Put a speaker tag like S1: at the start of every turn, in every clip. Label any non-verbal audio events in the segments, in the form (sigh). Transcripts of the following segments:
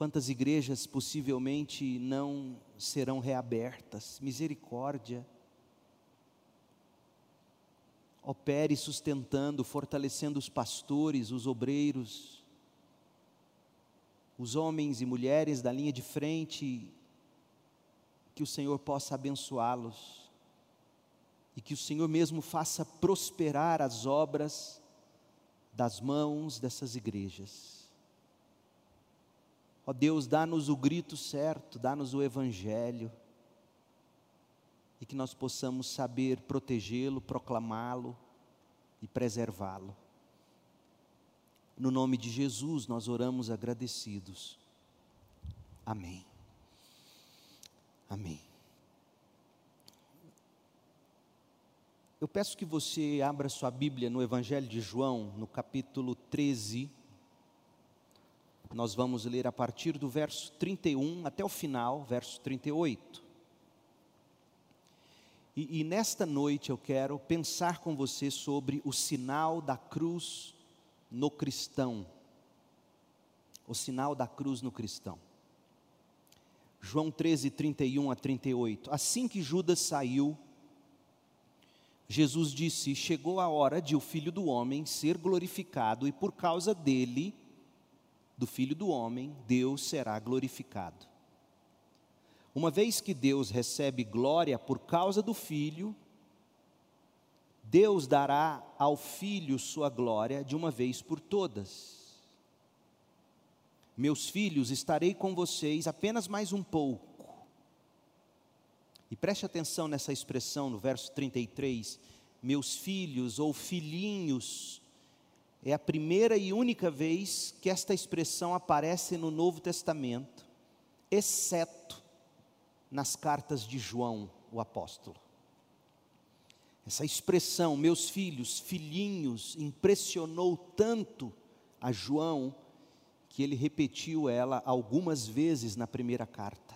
S1: Quantas igrejas possivelmente não serão reabertas? Misericórdia. Opere sustentando, fortalecendo os pastores, os obreiros, os homens e mulheres da linha de frente, que o Senhor possa abençoá-los e que o Senhor mesmo faça prosperar as obras das mãos dessas igrejas. Ó Deus, dá-nos o grito certo, dá-nos o Evangelho, e que nós possamos saber protegê-lo, proclamá-lo e preservá-lo. No nome de Jesus nós oramos agradecidos. Amém. Amém. Eu peço que você abra sua Bíblia no Evangelho de João, no capítulo 13. Nós vamos ler a partir do verso 31 até o final, verso 38. E, e nesta noite eu quero pensar com você sobre o sinal da cruz no cristão. O sinal da cruz no cristão. João 13, 31 a 38. Assim que Judas saiu, Jesus disse: Chegou a hora de o filho do homem ser glorificado, e por causa dele, do filho do homem, Deus será glorificado. Uma vez que Deus recebe glória por causa do filho, Deus dará ao filho sua glória de uma vez por todas. Meus filhos, estarei com vocês apenas mais um pouco e preste atenção nessa expressão no verso 33, meus filhos ou filhinhos. É a primeira e única vez que esta expressão aparece no Novo Testamento, exceto nas cartas de João, o apóstolo. Essa expressão, meus filhos, filhinhos, impressionou tanto a João que ele repetiu ela algumas vezes na primeira carta.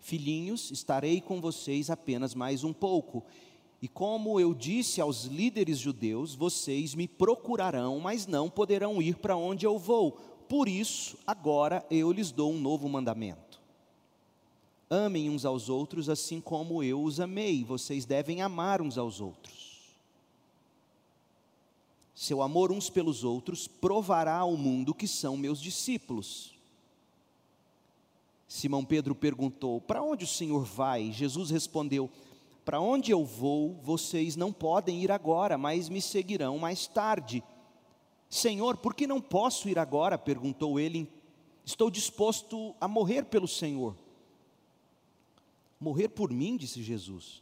S1: Filhinhos, estarei com vocês apenas mais um pouco. E como eu disse aos líderes judeus, vocês me procurarão, mas não poderão ir para onde eu vou. Por isso, agora eu lhes dou um novo mandamento. Amem uns aos outros assim como eu os amei. Vocês devem amar uns aos outros. Seu amor uns pelos outros provará ao mundo que são meus discípulos. Simão Pedro perguntou: Para onde o Senhor vai? Jesus respondeu: Para onde eu vou, vocês não podem ir agora, mas me seguirão mais tarde. Senhor, por que não posso ir agora? perguntou ele. Estou disposto a morrer pelo Senhor. Morrer por mim, disse Jesus.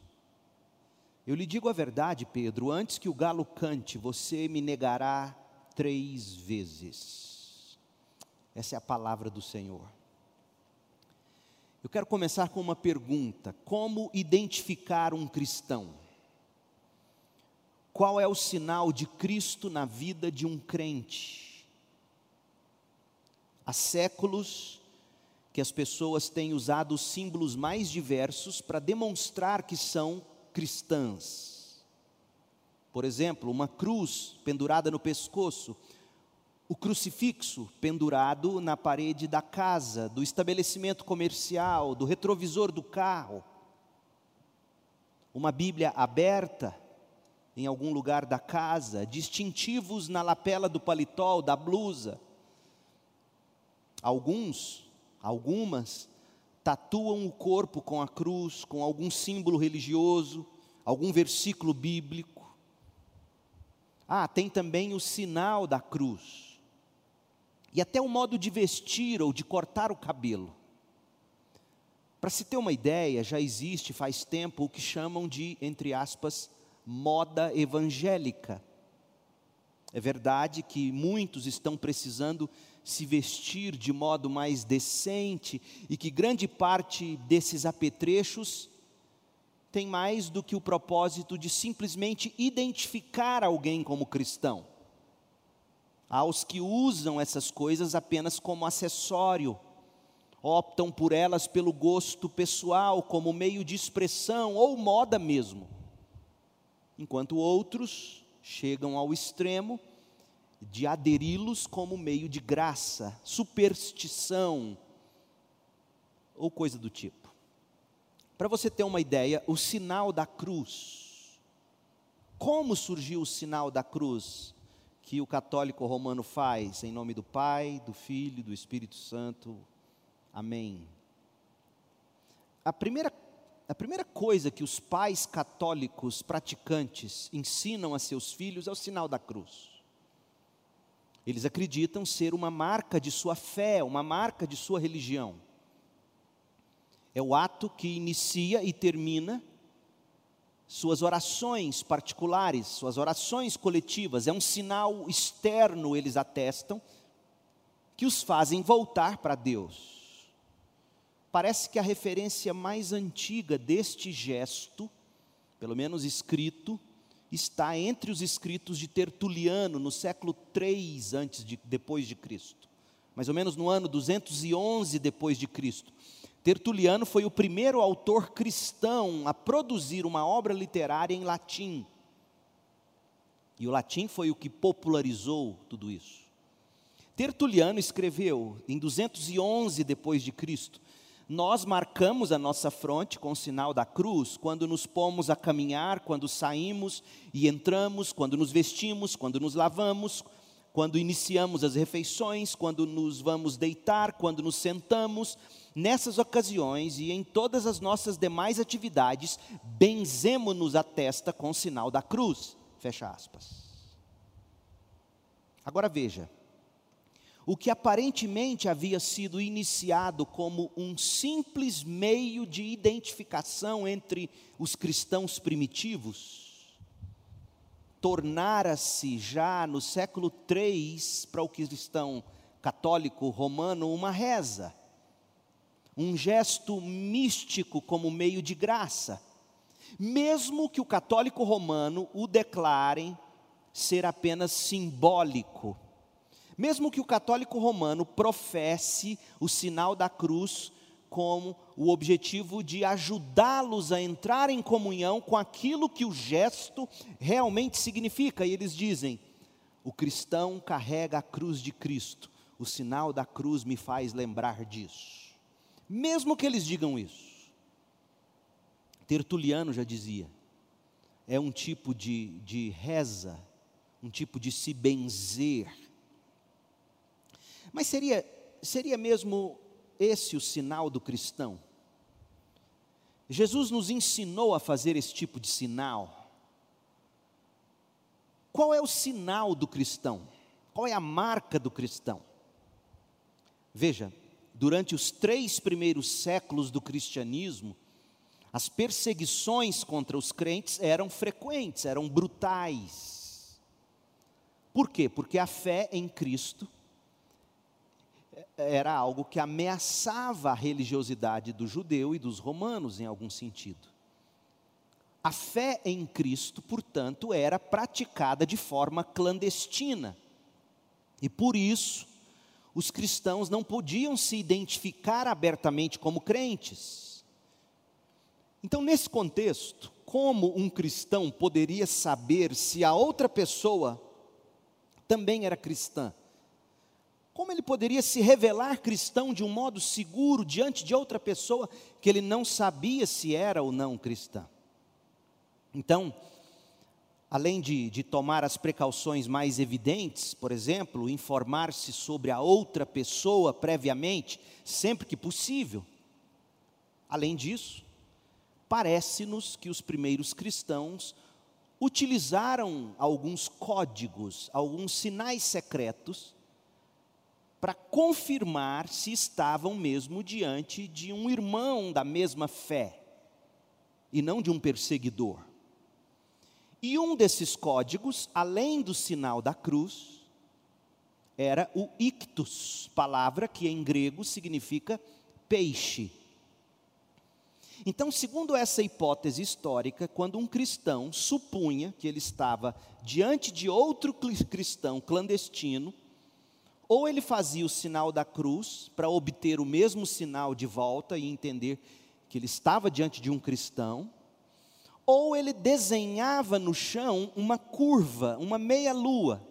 S1: Eu lhe digo a verdade, Pedro: antes que o galo cante, você me negará três vezes. Essa é a palavra do Senhor. Eu quero começar com uma pergunta: como identificar um cristão? Qual é o sinal de Cristo na vida de um crente? Há séculos que as pessoas têm usado os símbolos mais diversos para demonstrar que são cristãs. Por exemplo, uma cruz pendurada no pescoço o crucifixo pendurado na parede da casa, do estabelecimento comercial, do retrovisor do carro, uma Bíblia aberta em algum lugar da casa, distintivos na lapela do paletó, da blusa. Alguns, algumas, tatuam o corpo com a cruz, com algum símbolo religioso, algum versículo bíblico. Ah, tem também o sinal da cruz e até o modo de vestir ou de cortar o cabelo. Para se ter uma ideia, já existe faz tempo o que chamam de, entre aspas, moda evangélica. É verdade que muitos estão precisando se vestir de modo mais decente e que grande parte desses apetrechos tem mais do que o propósito de simplesmente identificar alguém como cristão aos que usam essas coisas apenas como acessório, optam por elas pelo gosto pessoal, como meio de expressão ou moda mesmo, enquanto outros chegam ao extremo de aderi-los como meio de graça, superstição ou coisa do tipo. Para você ter uma ideia, o sinal da cruz. Como surgiu o sinal da cruz que o católico romano faz em nome do Pai, do Filho e do Espírito Santo? Amém. A primeira, a primeira coisa que os pais católicos praticantes ensinam a seus filhos é o sinal da cruz. Eles acreditam ser uma marca de sua fé, uma marca de sua religião. É o ato que inicia e termina suas orações particulares, suas orações coletivas. É um sinal externo, eles atestam, que os fazem voltar para Deus. Parece que a referência mais antiga deste gesto, pelo menos escrito, está entre os escritos de Tertuliano no século 3 antes de depois de Cristo. Mais ou menos no ano 211 depois de Cristo. Tertuliano foi o primeiro autor cristão a produzir uma obra literária em latim. E o latim foi o que popularizou tudo isso. Tertuliano escreveu em 211 depois de Cristo nós marcamos a nossa fronte com o sinal da cruz quando nos pomos a caminhar, quando saímos e entramos, quando nos vestimos, quando nos lavamos, quando iniciamos as refeições, quando nos vamos deitar, quando nos sentamos. Nessas ocasiões e em todas as nossas demais atividades, benzemos-nos a testa com o sinal da cruz. Fecha aspas. Agora veja, o que aparentemente havia sido iniciado como um simples meio de identificação entre os cristãos primitivos, tornara-se já no século III para o cristão católico romano uma reza, um gesto místico como meio de graça, mesmo que o católico romano o declarem ser apenas simbólico mesmo que o católico romano professe o sinal da cruz como o objetivo de ajudá-los a entrar em comunhão com aquilo que o gesto realmente significa, e eles dizem: o cristão carrega a cruz de Cristo, o sinal da cruz me faz lembrar disso. Mesmo que eles digam isso, Tertuliano já dizia, é um tipo de, de reza, um tipo de se benzer, mas seria, seria mesmo esse o sinal do cristão? Jesus nos ensinou a fazer esse tipo de sinal. Qual é o sinal do cristão? Qual é a marca do cristão? Veja, durante os três primeiros séculos do cristianismo, as perseguições contra os crentes eram frequentes, eram brutais. Por quê? Porque a fé em Cristo era algo que ameaçava a religiosidade do judeu e dos romanos, em algum sentido. A fé em Cristo, portanto, era praticada de forma clandestina. E por isso, os cristãos não podiam se identificar abertamente como crentes. Então, nesse contexto, como um cristão poderia saber se a outra pessoa também era cristã? Como ele poderia se revelar cristão de um modo seguro diante de outra pessoa que ele não sabia se era ou não cristã? Então, além de, de tomar as precauções mais evidentes, por exemplo, informar-se sobre a outra pessoa previamente, sempre que possível, além disso, parece-nos que os primeiros cristãos utilizaram alguns códigos, alguns sinais secretos para confirmar se estavam mesmo diante de um irmão da mesma fé e não de um perseguidor. E um desses códigos, além do sinal da cruz, era o ictus, palavra que em grego significa peixe. Então, segundo essa hipótese histórica, quando um cristão supunha que ele estava diante de outro cristão clandestino, ou ele fazia o sinal da cruz para obter o mesmo sinal de volta e entender que ele estava diante de um cristão, ou ele desenhava no chão uma curva, uma meia-lua,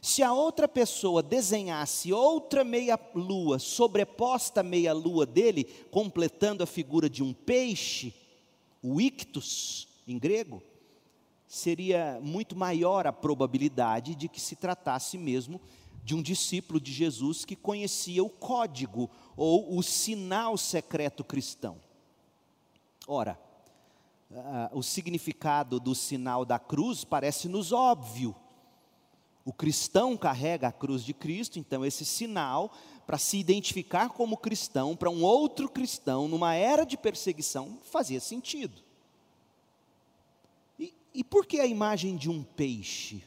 S1: Se a outra pessoa desenhasse outra meia-lua sobreposta à meia-lua dele, completando a figura de um peixe, o ictus em grego, seria muito maior a probabilidade de que se tratasse mesmo de um discípulo de Jesus que conhecia o código ou o sinal secreto cristão. Ora, o significado do sinal da cruz parece-nos óbvio. O cristão carrega a cruz de Cristo, então esse sinal, para se identificar como cristão, para um outro cristão, numa era de perseguição, fazia sentido. E, e por que a imagem de um peixe?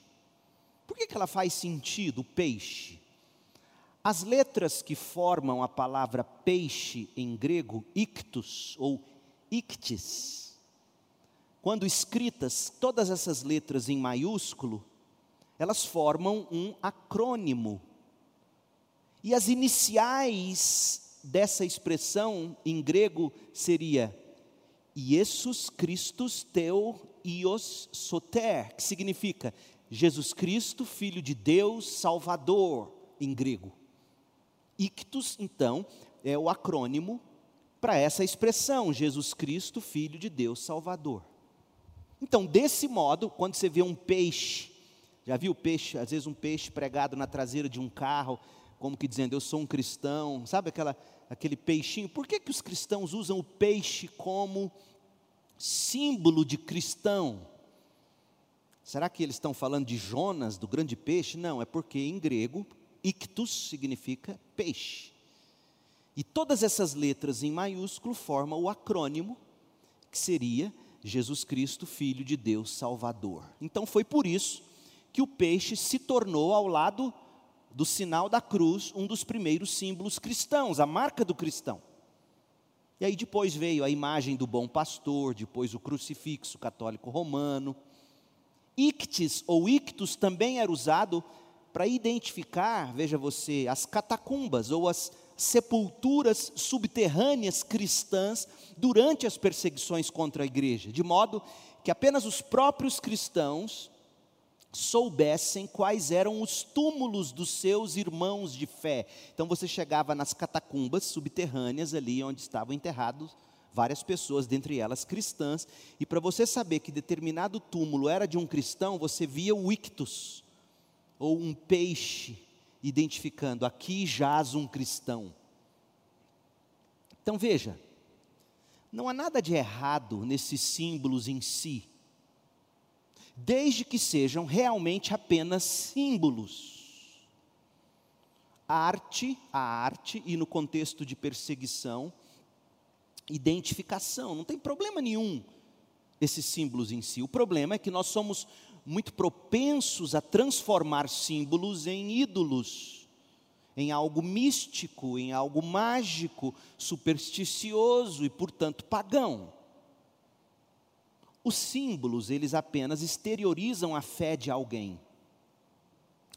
S1: Por que, que ela faz sentido, peixe? As letras que formam a palavra peixe em grego, ictus ou ictis, quando escritas todas essas letras em maiúsculo, elas formam um acrônimo. E as iniciais dessa expressão em grego seria Jesus Christus teu ios soter, que significa Jesus Cristo, filho de Deus, Salvador, em grego. Ictus, então, é o acrônimo para essa expressão, Jesus Cristo, filho de Deus, Salvador. Então, desse modo, quando você vê um peixe já viu peixe, às vezes um peixe pregado na traseira de um carro, como que dizendo, eu sou um cristão, sabe aquela, aquele peixinho? Por que, que os cristãos usam o peixe como símbolo de cristão? Será que eles estão falando de Jonas, do grande peixe? Não, é porque em grego, ictus significa peixe. E todas essas letras em maiúsculo formam o acrônimo, que seria Jesus Cristo, Filho de Deus Salvador. Então foi por isso que o peixe se tornou, ao lado do sinal da cruz, um dos primeiros símbolos cristãos, a marca do cristão. E aí depois veio a imagem do bom pastor, depois o crucifixo católico romano. Ictis ou ictus também era usado para identificar, veja você, as catacumbas ou as sepulturas subterrâneas cristãs durante as perseguições contra a igreja, de modo que apenas os próprios cristãos soubessem quais eram os túmulos dos seus irmãos de fé. Então você chegava nas catacumbas subterrâneas ali onde estavam enterrados várias pessoas, dentre elas cristãs, e para você saber que determinado túmulo era de um cristão, você via o ictus ou um peixe identificando aqui jaz um cristão. Então veja, não há nada de errado nesses símbolos em si desde que sejam realmente apenas símbolos. A arte, a arte, e no contexto de perseguição, identificação, não tem problema nenhum esses símbolos em si. O problema é que nós somos muito propensos a transformar símbolos em ídolos, em algo místico, em algo mágico, supersticioso e, portanto, pagão. Os símbolos, eles apenas exteriorizam a fé de alguém.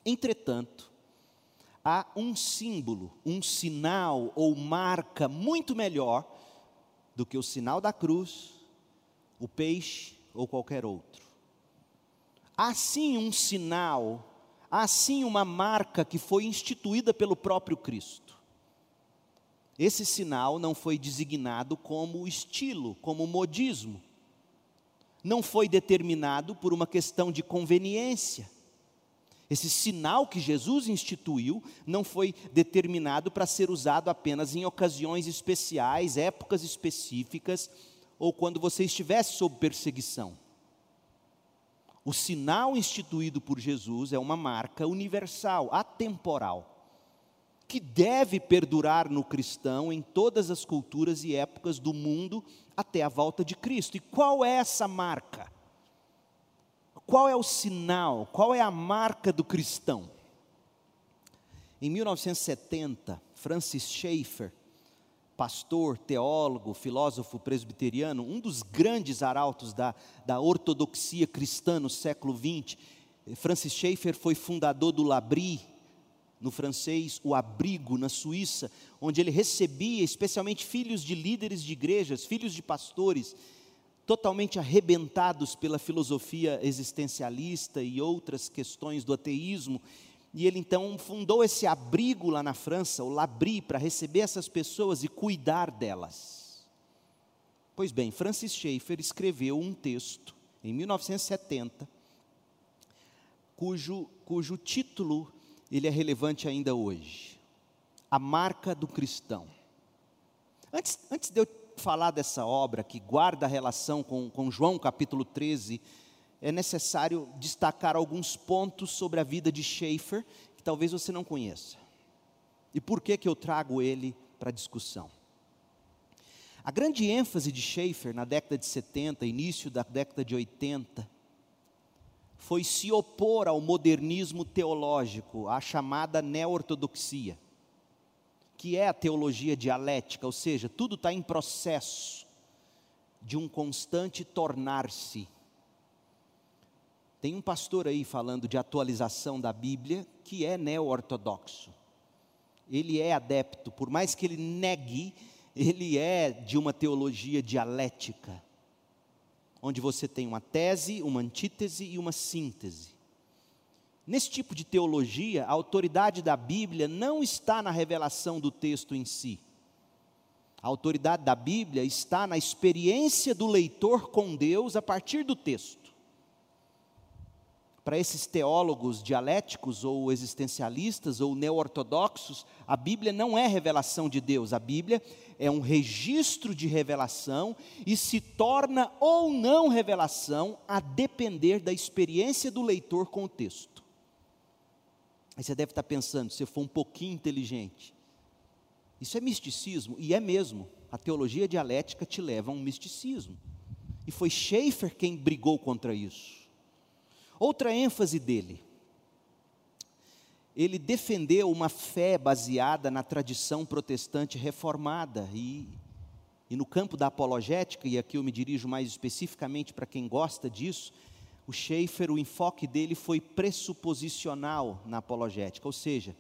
S1: Entretanto, há um símbolo, um sinal ou marca muito melhor do que o sinal da cruz, o peixe ou qualquer outro. Há sim um sinal, há sim uma marca que foi instituída pelo próprio Cristo. Esse sinal não foi designado como estilo, como modismo não foi determinado por uma questão de conveniência. Esse sinal que Jesus instituiu não foi determinado para ser usado apenas em ocasiões especiais, épocas específicas, ou quando você estivesse sob perseguição. O sinal instituído por Jesus é uma marca universal, atemporal, que deve perdurar no cristão em todas as culturas e épocas do mundo até a volta de Cristo. E qual é essa marca? Qual é o sinal? Qual é a marca do cristão? Em 1970, Francis Schaeffer, pastor, teólogo, filósofo presbiteriano, um dos grandes arautos da, da ortodoxia cristã no século XX, Francis Schaeffer foi fundador do Labri, no francês, o abrigo na Suíça, onde ele recebia especialmente filhos de líderes de igrejas, filhos de pastores, totalmente arrebentados pela filosofia existencialista e outras questões do ateísmo, E ele então fundou esse abrigo lá na França, o Labri, para receber essas pessoas e cuidar delas. Pois bem, Francis Schaeffer escreveu um texto em 1970, cujo, cujo título ele é relevante ainda hoje. A marca do cristão. Antes, antes de eu falar dessa obra que guarda relação com, com João capítulo 13, é necessário destacar alguns pontos sobre a vida de Schaeffer, que talvez você não conheça. E por que, que eu trago ele para discussão? A grande ênfase de Schaeffer na década de 70, início da década de 80, foi se opor ao modernismo teológico, à chamada neo-ortodoxia, que é a teologia dialética, ou seja, tudo está em processo de um constante tornar-se. Tem um pastor aí falando de atualização da Bíblia que é neo-ortodoxo. Ele é adepto, por mais que ele negue, ele é de uma teologia dialética, onde você tem uma tese, uma antítese e uma síntese. Nesse tipo de teologia, a autoridade da Bíblia não está na revelação do texto em si. A autoridade da Bíblia está na experiência do leitor com Deus a partir do texto para esses teólogos dialéticos ou existencialistas ou neo-ortodoxos, a Bíblia não é revelação de Deus, a Bíblia é um registro de revelação e se torna ou não revelação a depender da experiência do leitor com o texto. Aí você deve estar pensando, se for um pouquinho inteligente, isso é misticismo, e é mesmo, a teologia dialética te leva a um misticismo, e foi Schaeffer quem brigou contra isso. Outra ênfase dele, ele defendeu uma fé baseada na tradição protestante reformada e, e no campo da apologética, e aqui eu me dirijo mais especificamente para quem gosta disso, o Schaeffer, o enfoque dele foi pressuposicional na apologética, ou seja,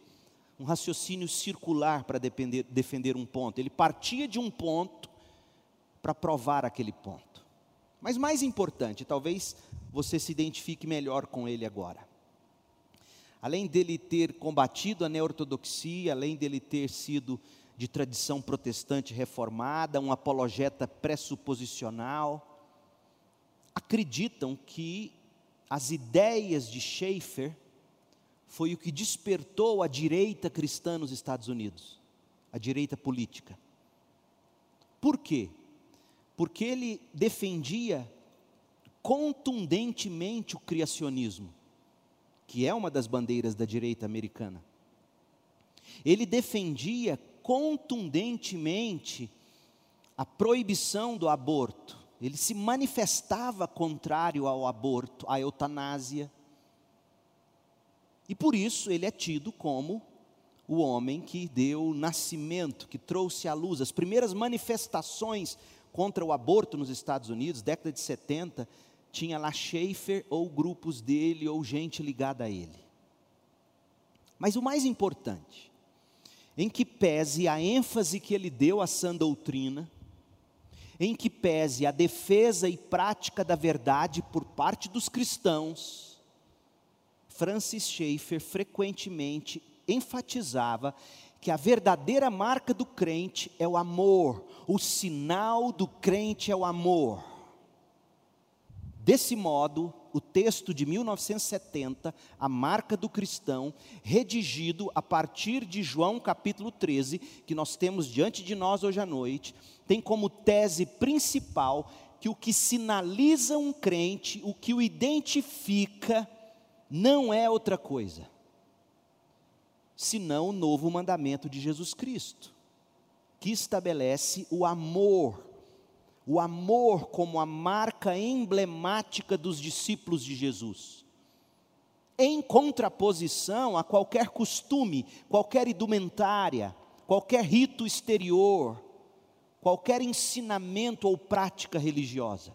S1: um raciocínio circular para defender um ponto. Ele partia de um ponto para provar aquele ponto. Mas mais importante, talvez você se identifique melhor com ele agora. Além dele ter combatido a neortodoxia, além dele ter sido de tradição protestante reformada, um apologeta pressuposicional, acreditam que as ideias de Schaeffer foi o que despertou a direita cristã nos Estados Unidos, a direita política. Por quê? Porque ele defendia contundentemente o criacionismo, que é uma das bandeiras da direita americana. Ele defendia contundentemente a proibição do aborto. Ele se manifestava contrário ao aborto, à eutanásia. E por isso ele é tido como o homem que deu nascimento, que trouxe à luz as primeiras manifestações contra o aborto nos Estados Unidos, década de 70, tinha lá Schaefer ou grupos dele ou gente ligada a ele. Mas o mais importante, em que pese a ênfase que ele deu à sã doutrina, em que pese a defesa e prática da verdade por parte dos cristãos, Francis Schaeffer frequentemente enfatizava que a verdadeira marca do crente é o amor, o sinal do crente é o amor. Desse modo, o texto de 1970, a marca do cristão, redigido a partir de João capítulo 13, que nós temos diante de nós hoje à noite, tem como tese principal que o que sinaliza um crente, o que o identifica, não é outra coisa, senão o novo mandamento de Jesus Cristo, que estabelece o amor o amor como a marca emblemática dos discípulos de Jesus, em contraposição a qualquer costume, qualquer indumentária, qualquer rito exterior, qualquer ensinamento ou prática religiosa.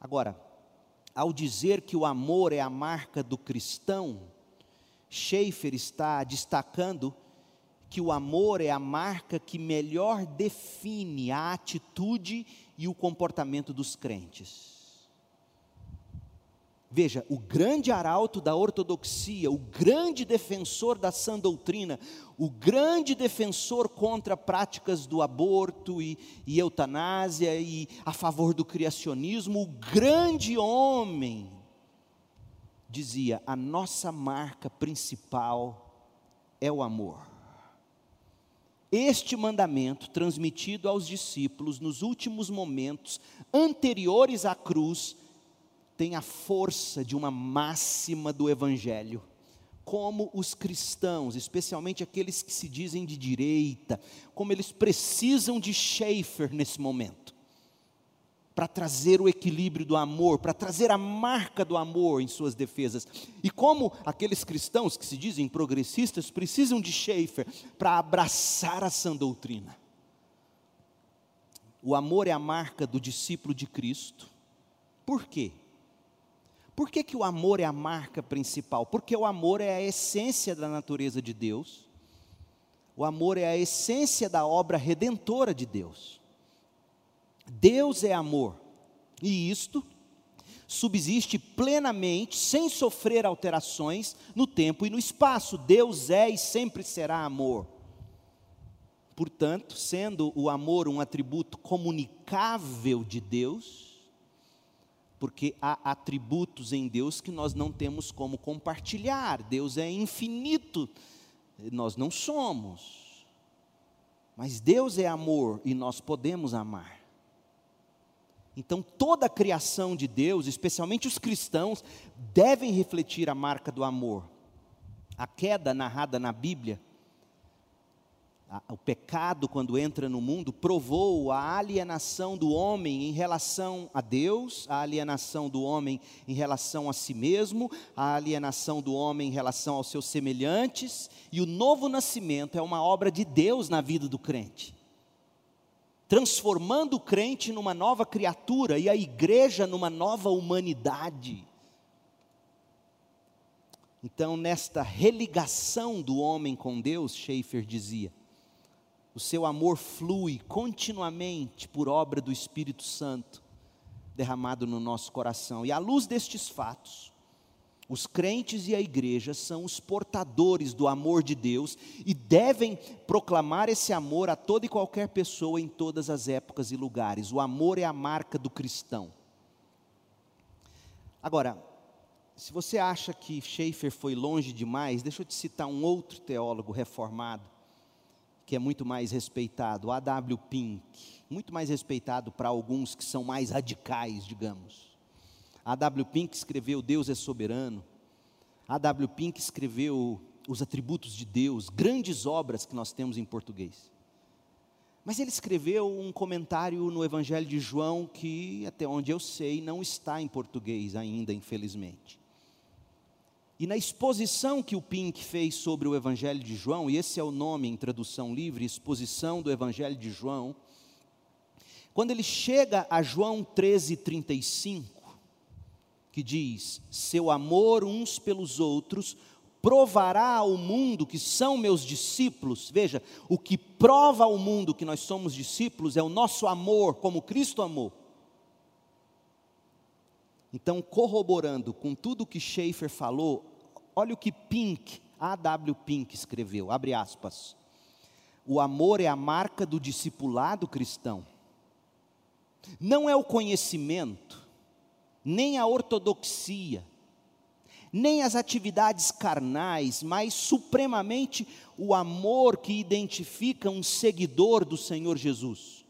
S1: Agora, ao dizer que o amor é a marca do cristão, Schaeffer está destacando que o amor é a marca que melhor define a atitude e o comportamento dos crentes. Veja, o grande arauto da ortodoxia, o grande defensor da sã doutrina, o grande defensor contra práticas do aborto e, e eutanásia e a favor do criacionismo, o grande homem, dizia: a nossa marca principal é o amor. Este mandamento, transmitido aos discípulos nos últimos momentos anteriores à cruz, tem a força de uma máxima do Evangelho. Como os cristãos, especialmente aqueles que se dizem de direita, como eles precisam de Schaeffer nesse momento, para trazer o equilíbrio do amor, para trazer a marca do amor em suas defesas. E como aqueles cristãos que se dizem progressistas precisam de Schaeffer para abraçar a sã doutrina. O amor é a marca do discípulo de Cristo. Por quê? Por que, que o amor é a marca principal? Porque o amor é a essência da natureza de Deus, o amor é a essência da obra redentora de Deus. Deus é amor, e isto subsiste plenamente, sem sofrer alterações no tempo e no espaço. Deus é e sempre será amor. Portanto, sendo o amor um atributo comunicável de Deus, porque há atributos em Deus que nós não temos como compartilhar. Deus é infinito, nós não somos. Mas Deus é amor e nós podemos amar. Então, toda a criação de Deus, especialmente os cristãos, devem refletir a marca do amor. A queda narrada na Bíblia o pecado, quando entra no mundo, provou a alienação do homem em relação a Deus, a alienação do homem em relação a si mesmo, a alienação do homem em relação aos seus semelhantes, e o novo nascimento é uma obra de Deus na vida do crente, transformando o crente numa nova criatura e a igreja numa nova humanidade. Então, nesta religação do homem com Deus, Schaeffer dizia, o seu amor flui continuamente por obra do Espírito Santo derramado no nosso coração. E à luz destes fatos, os crentes e a igreja são os portadores do amor de Deus e devem proclamar esse amor a toda e qualquer pessoa em todas as épocas e lugares. O amor é a marca do cristão. Agora, se você acha que Schaeffer foi longe demais, deixa eu te citar um outro teólogo reformado que é muito mais respeitado, A.W. Pink, muito mais respeitado para alguns que são mais radicais, digamos. A.W. Pink escreveu Deus é soberano. A.W. Pink escreveu os atributos de Deus, grandes obras que nós temos em português. Mas ele escreveu um comentário no Evangelho de João que, até onde eu sei, não está em português ainda, infelizmente. E na exposição que o Pink fez sobre o Evangelho de João, e esse é o nome em tradução livre, exposição do Evangelho de João, quando ele chega a João 13:35, que diz: "Seu amor uns pelos outros provará ao mundo que são meus discípulos". Veja, o que prova ao mundo que nós somos discípulos é o nosso amor, como Cristo amou. Então, corroborando com tudo que Schaeffer falou, Olha o que Pink, A.W. Pink escreveu, abre aspas. O amor é a marca do discipulado cristão. Não é o conhecimento, nem a ortodoxia, nem as atividades carnais, mas supremamente o amor que identifica um seguidor do Senhor Jesus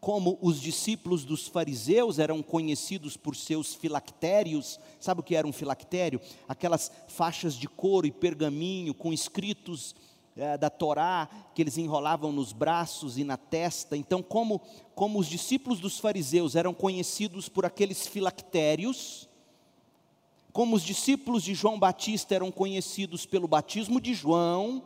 S1: como os discípulos dos fariseus eram conhecidos por seus filactérios, sabe o que era um filactério? Aquelas faixas de couro e pergaminho com escritos é, da Torá que eles enrolavam nos braços e na testa. Então, como, como os discípulos dos fariseus eram conhecidos por aqueles filactérios, como os discípulos de João Batista eram conhecidos pelo batismo de João,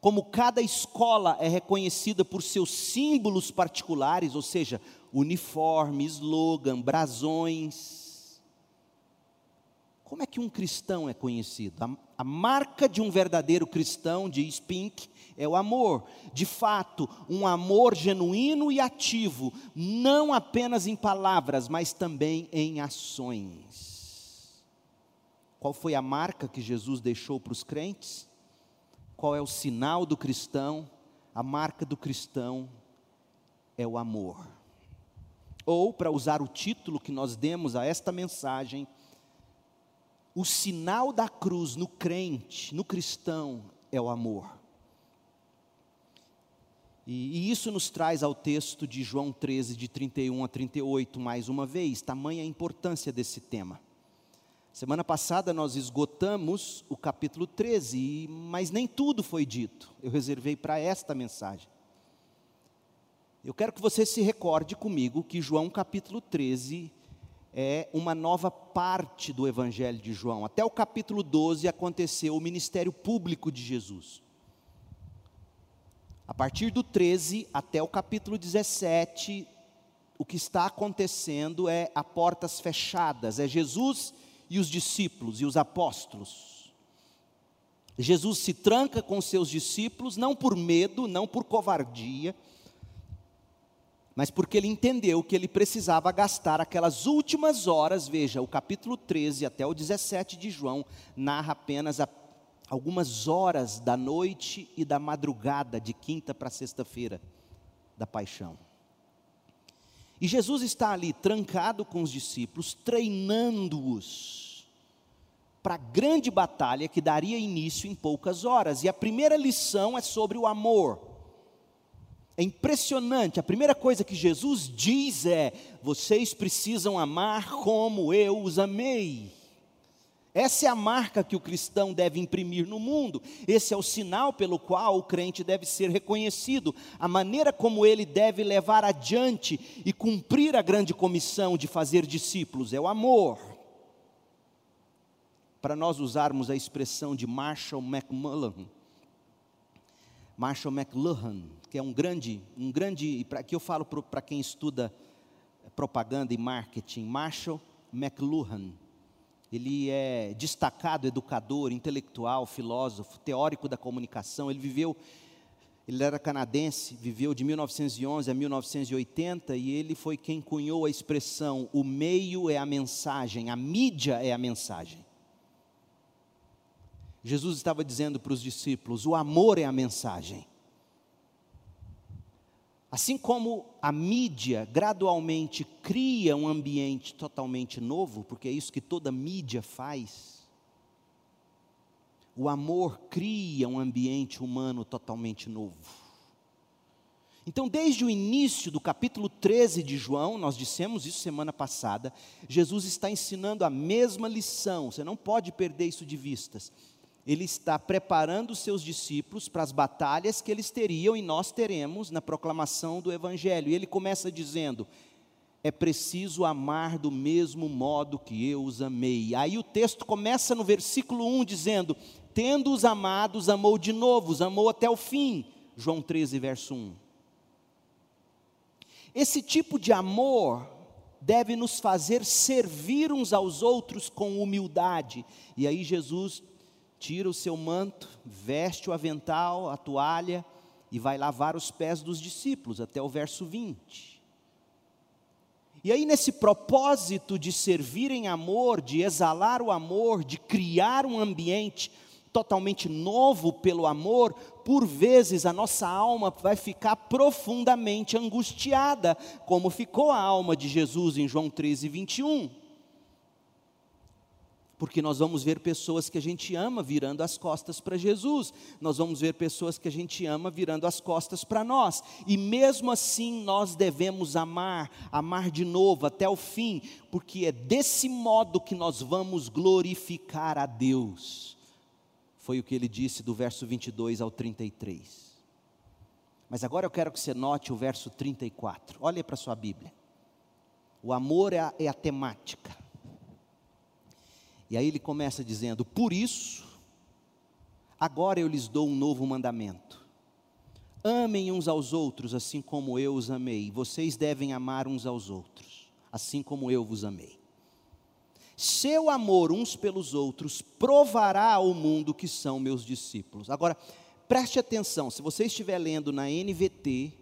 S1: como cada escola é reconhecida por seus símbolos particulares, ou seja, uniforme, slogan, brasões, Como é que um cristão é conhecido? A, a, marca de um verdadeiro cristão, diz Pink, é o amor. De fato, um amor genuíno e ativo, não apenas em palavras, mas também em ações. Qual foi a marca que Jesus deixou para os crentes? Qual é o sinal do cristão? A marca do cristão é o amor. Ou, para usar o título que nós demos a esta mensagem, o sinal da cruz no crente, no cristão, é o amor. E, e, isso nos traz ao texto de João 13, de 31 a 38, mais uma vez, tamanha a importância desse tema. Semana passada nós esgotamos o capítulo 13, mas nem tudo foi dito, eu reservei para esta mensagem. Eu quero que você se recorde comigo que João capítulo 13 é uma nova parte do Evangelho de João. Até o capítulo 12 aconteceu o ministério público de Jesus. A partir do 13 até o capítulo 17, o que está acontecendo é a portas fechadas, é Jesus e os discípulos e os apóstolos. Jesus se tranca com seus discípulos, não por medo, não por covardia, mas porque ele entendeu que ele precisava gastar aquelas últimas horas, veja, o capítulo 13 até o 17 de João narra apenas a, algumas horas da noite e da madrugada, de quinta para sexta-feira, da paixão. E Jesus está ali trancado com os discípulos, treinando-os para a grande batalha que daria início em poucas horas. E a primeira lição é sobre o amor. É impressionante, a primeira coisa que Jesus diz é: vocês precisam amar como eu os amei. Essa é a marca que o cristão deve imprimir no mundo, esse é o sinal pelo qual o crente deve ser reconhecido, a maneira como ele deve levar adiante e cumprir a grande comissão de fazer discípulos é o amor. Para nós usarmos a expressão de Marshall McMullen, Marshall McLuhan, que é um grande, um grande, para que eu falo para quem estuda propaganda e marketing, Marshall McLuhan. Ele é destacado educador, intelectual, filósofo, teórico da comunicação. Ele viveu, ele era canadense, viveu de 1911 a 1980 e ele foi quem cunhou a expressão: o meio é a mensagem, a mídia é a mensagem. Jesus estava dizendo para os discípulos: o amor é a mensagem. Assim como a mídia gradualmente cria um ambiente totalmente novo, porque é isso que toda mídia faz, o amor cria um ambiente humano totalmente novo. Então, desde o início do capítulo 13 de João, nós dissemos isso semana passada, Jesus está ensinando a mesma lição, você não pode perder isso de vistas ele está preparando os seus discípulos para as batalhas que eles teriam e nós teremos na proclamação do Evangelho. E ele começa dizendo: é preciso amar do mesmo modo que eu os amei. Aí o texto começa no versículo 1 dizendo: Tendo os amados, amou de novo, os amou até o fim. João 13, verso 1. Esse tipo de amor deve nos fazer servir uns aos outros com humildade. E aí Jesus tira o seu manto, veste o avental, a toalha e vai lavar os pés dos discípulos, até o verso 20. E aí, nesse propósito de servir em amor, de exalar o amor, de criar um ambiente totalmente novo pelo amor, por vezes a nossa alma vai ficar profundamente angustiada, como ficou a alma de Jesus em João 13, 21 porque nós vamos ver pessoas que a gente ama virando as costas para Jesus, nós vamos ver pessoas que a gente ama virando as costas para nós, e mesmo assim nós devemos amar, amar de novo até o fim, porque é desse modo que nós vamos glorificar a Deus. Foi o que ele disse do verso 22 ao 33. Mas agora eu quero que você note o verso 34. Olhe para a sua Bíblia. O amor é a, é a temática. E aí ele começa dizendo: Por isso, agora eu lhes dou um novo mandamento. Amem uns aos outros, assim como eu os amei. Vocês devem amar uns aos outros, assim como eu vos amei. seu amor uns pelos outros provará ao mundo que são meus discípulos. Agora, preste atenção, se você estiver lendo na NVT,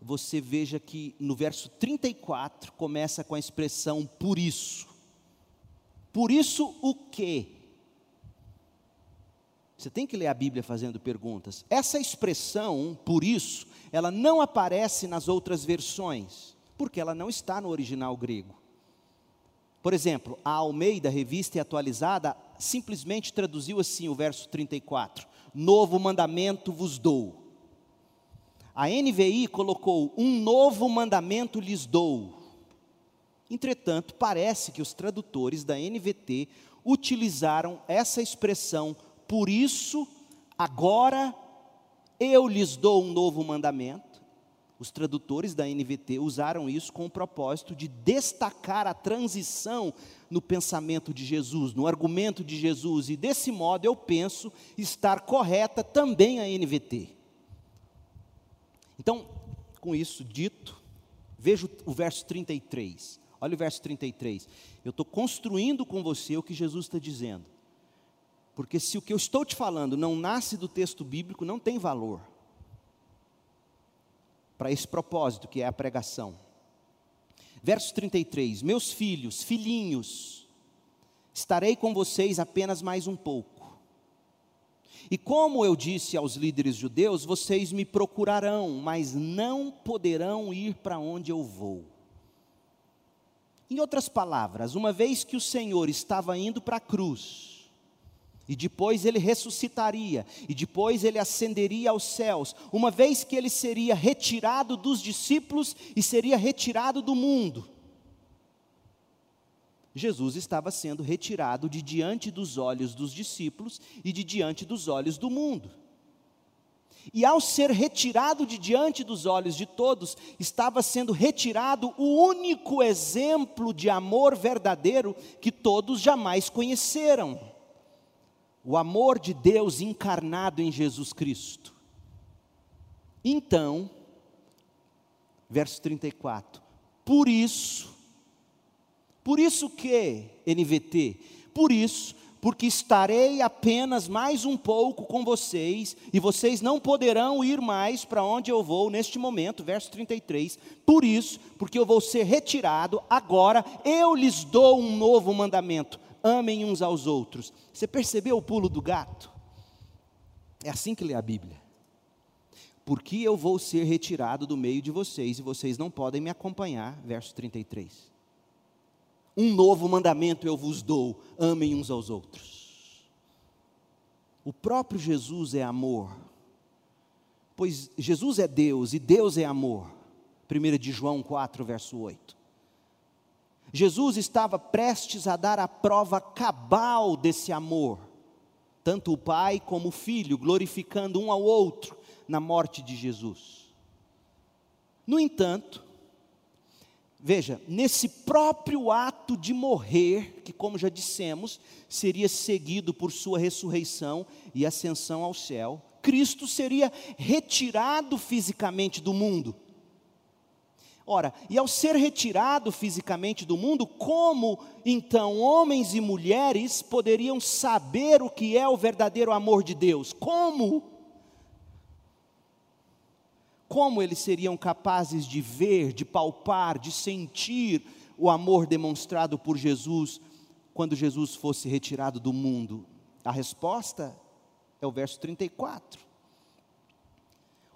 S1: você veja que no verso 34 começa com a expressão por isso. Por isso o quê? Você tem que ler a Bíblia fazendo perguntas. Essa expressão, por isso, ela não aparece nas outras versões, porque ela não está no original grego. Por exemplo, a Almeida, revista e atualizada, simplesmente traduziu assim o verso 34: Novo mandamento vos dou. A NVI colocou: Um novo mandamento lhes dou. Entretanto, parece que os tradutores da NVT utilizaram essa expressão, por isso, agora eu lhes dou um novo mandamento os tradutores da NVT usaram isso com o propósito de destacar a transição no pensamento de Jesus, no argumento de Jesus, e desse modo eu penso estar correta também a NVT. Então, com isso dito, veja o verso 33. Olha o verso 33. Eu estou construindo com você o que Jesus está dizendo. Porque se o que eu estou te falando não nasce do texto bíblico, não tem valor para esse propósito, que é a pregação. Verso 33: Meus filhos, filhinhos, estarei com vocês apenas mais um pouco. E como eu disse aos líderes judeus, vocês me procurarão, mas não poderão ir para onde eu vou. Em outras palavras, uma vez que o Senhor estava indo para a cruz, e depois ele ressuscitaria, e depois ele ascenderia aos céus, uma vez que ele seria retirado dos discípulos e seria retirado do mundo. Jesus estava sendo retirado de diante dos olhos dos discípulos e de diante dos olhos do mundo. E ao ser retirado de diante dos olhos de todos, estava sendo retirado o único exemplo de amor verdadeiro que todos jamais conheceram o amor de Deus encarnado em Jesus Cristo. Então, verso 34, por isso, por isso que, NVT, por isso, porque estarei apenas mais um pouco com vocês, e vocês não poderão ir mais para onde eu vou neste momento, verso 33. Por isso, porque eu vou ser retirado, agora eu lhes dou um novo mandamento: amem uns aos outros. Você percebeu o pulo do gato? É assim que lê a Bíblia. Porque eu vou ser retirado do meio de vocês e vocês não podem me acompanhar, verso 33. Um novo mandamento eu vos dou: amem uns aos outros. O próprio Jesus é amor, pois Jesus é Deus e Deus é amor. 1 de João 4, verso 8. Jesus estava prestes a dar a prova cabal desse amor, tanto o Pai como o Filho, glorificando um ao outro na morte de Jesus. No entanto, veja, nesse próprio ato de morrer, que, como já dissemos, seria seguido por sua ressurreição e ascensão ao céu, Cristo seria retirado fisicamente do mundo Ora, e ao ser retirado fisicamente do mundo, como então homens e mulheres poderiam saber o que é o verdadeiro amor de Deus? Como? Como eles seriam capazes de ver, de palpar, de sentir o amor demonstrado por Jesus quando Jesus fosse retirado do mundo? A resposta é o verso 34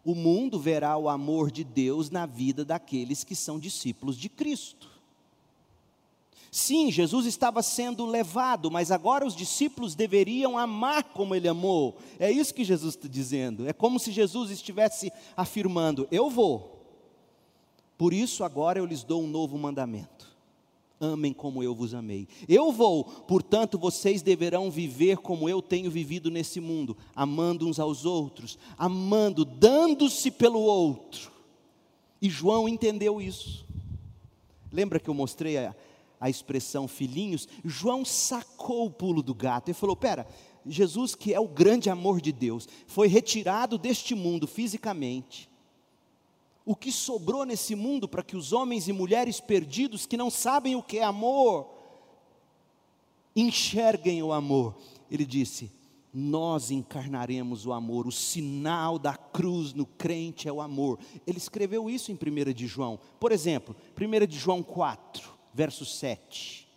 S1: o mundo verá o amor de Deus na vida daqueles que são discípulos de Cristo. Sim, Jesus estava sendo levado, mas agora os discípulos deveriam amar como ele amou. É isso que Jesus está dizendo. É como se Jesus estivesse afirmando: Eu vou. Por isso agora eu lhes dou um novo mandamento amem como eu vos amei. Eu vou, portanto, vocês deverão viver como eu tenho vivido nesse mundo, amando uns aos outros, amando, dando-se pelo outro. E João entendeu isso. Lembra que eu mostrei a, a expressão filhinhos? João sacou o pulo do gato e falou: Pera, Jesus, que é o grande amor de Deus, foi retirado deste mundo fisicamente o que sobrou nesse mundo para que os homens e mulheres perdidos que não sabem o que é amor enxerguem o amor. Ele disse: Nós encarnaremos o amor, o sinal da cruz no crente é o amor. Ele escreveu isso em 1 de João. Por exemplo, 1 de João 4, verso 7.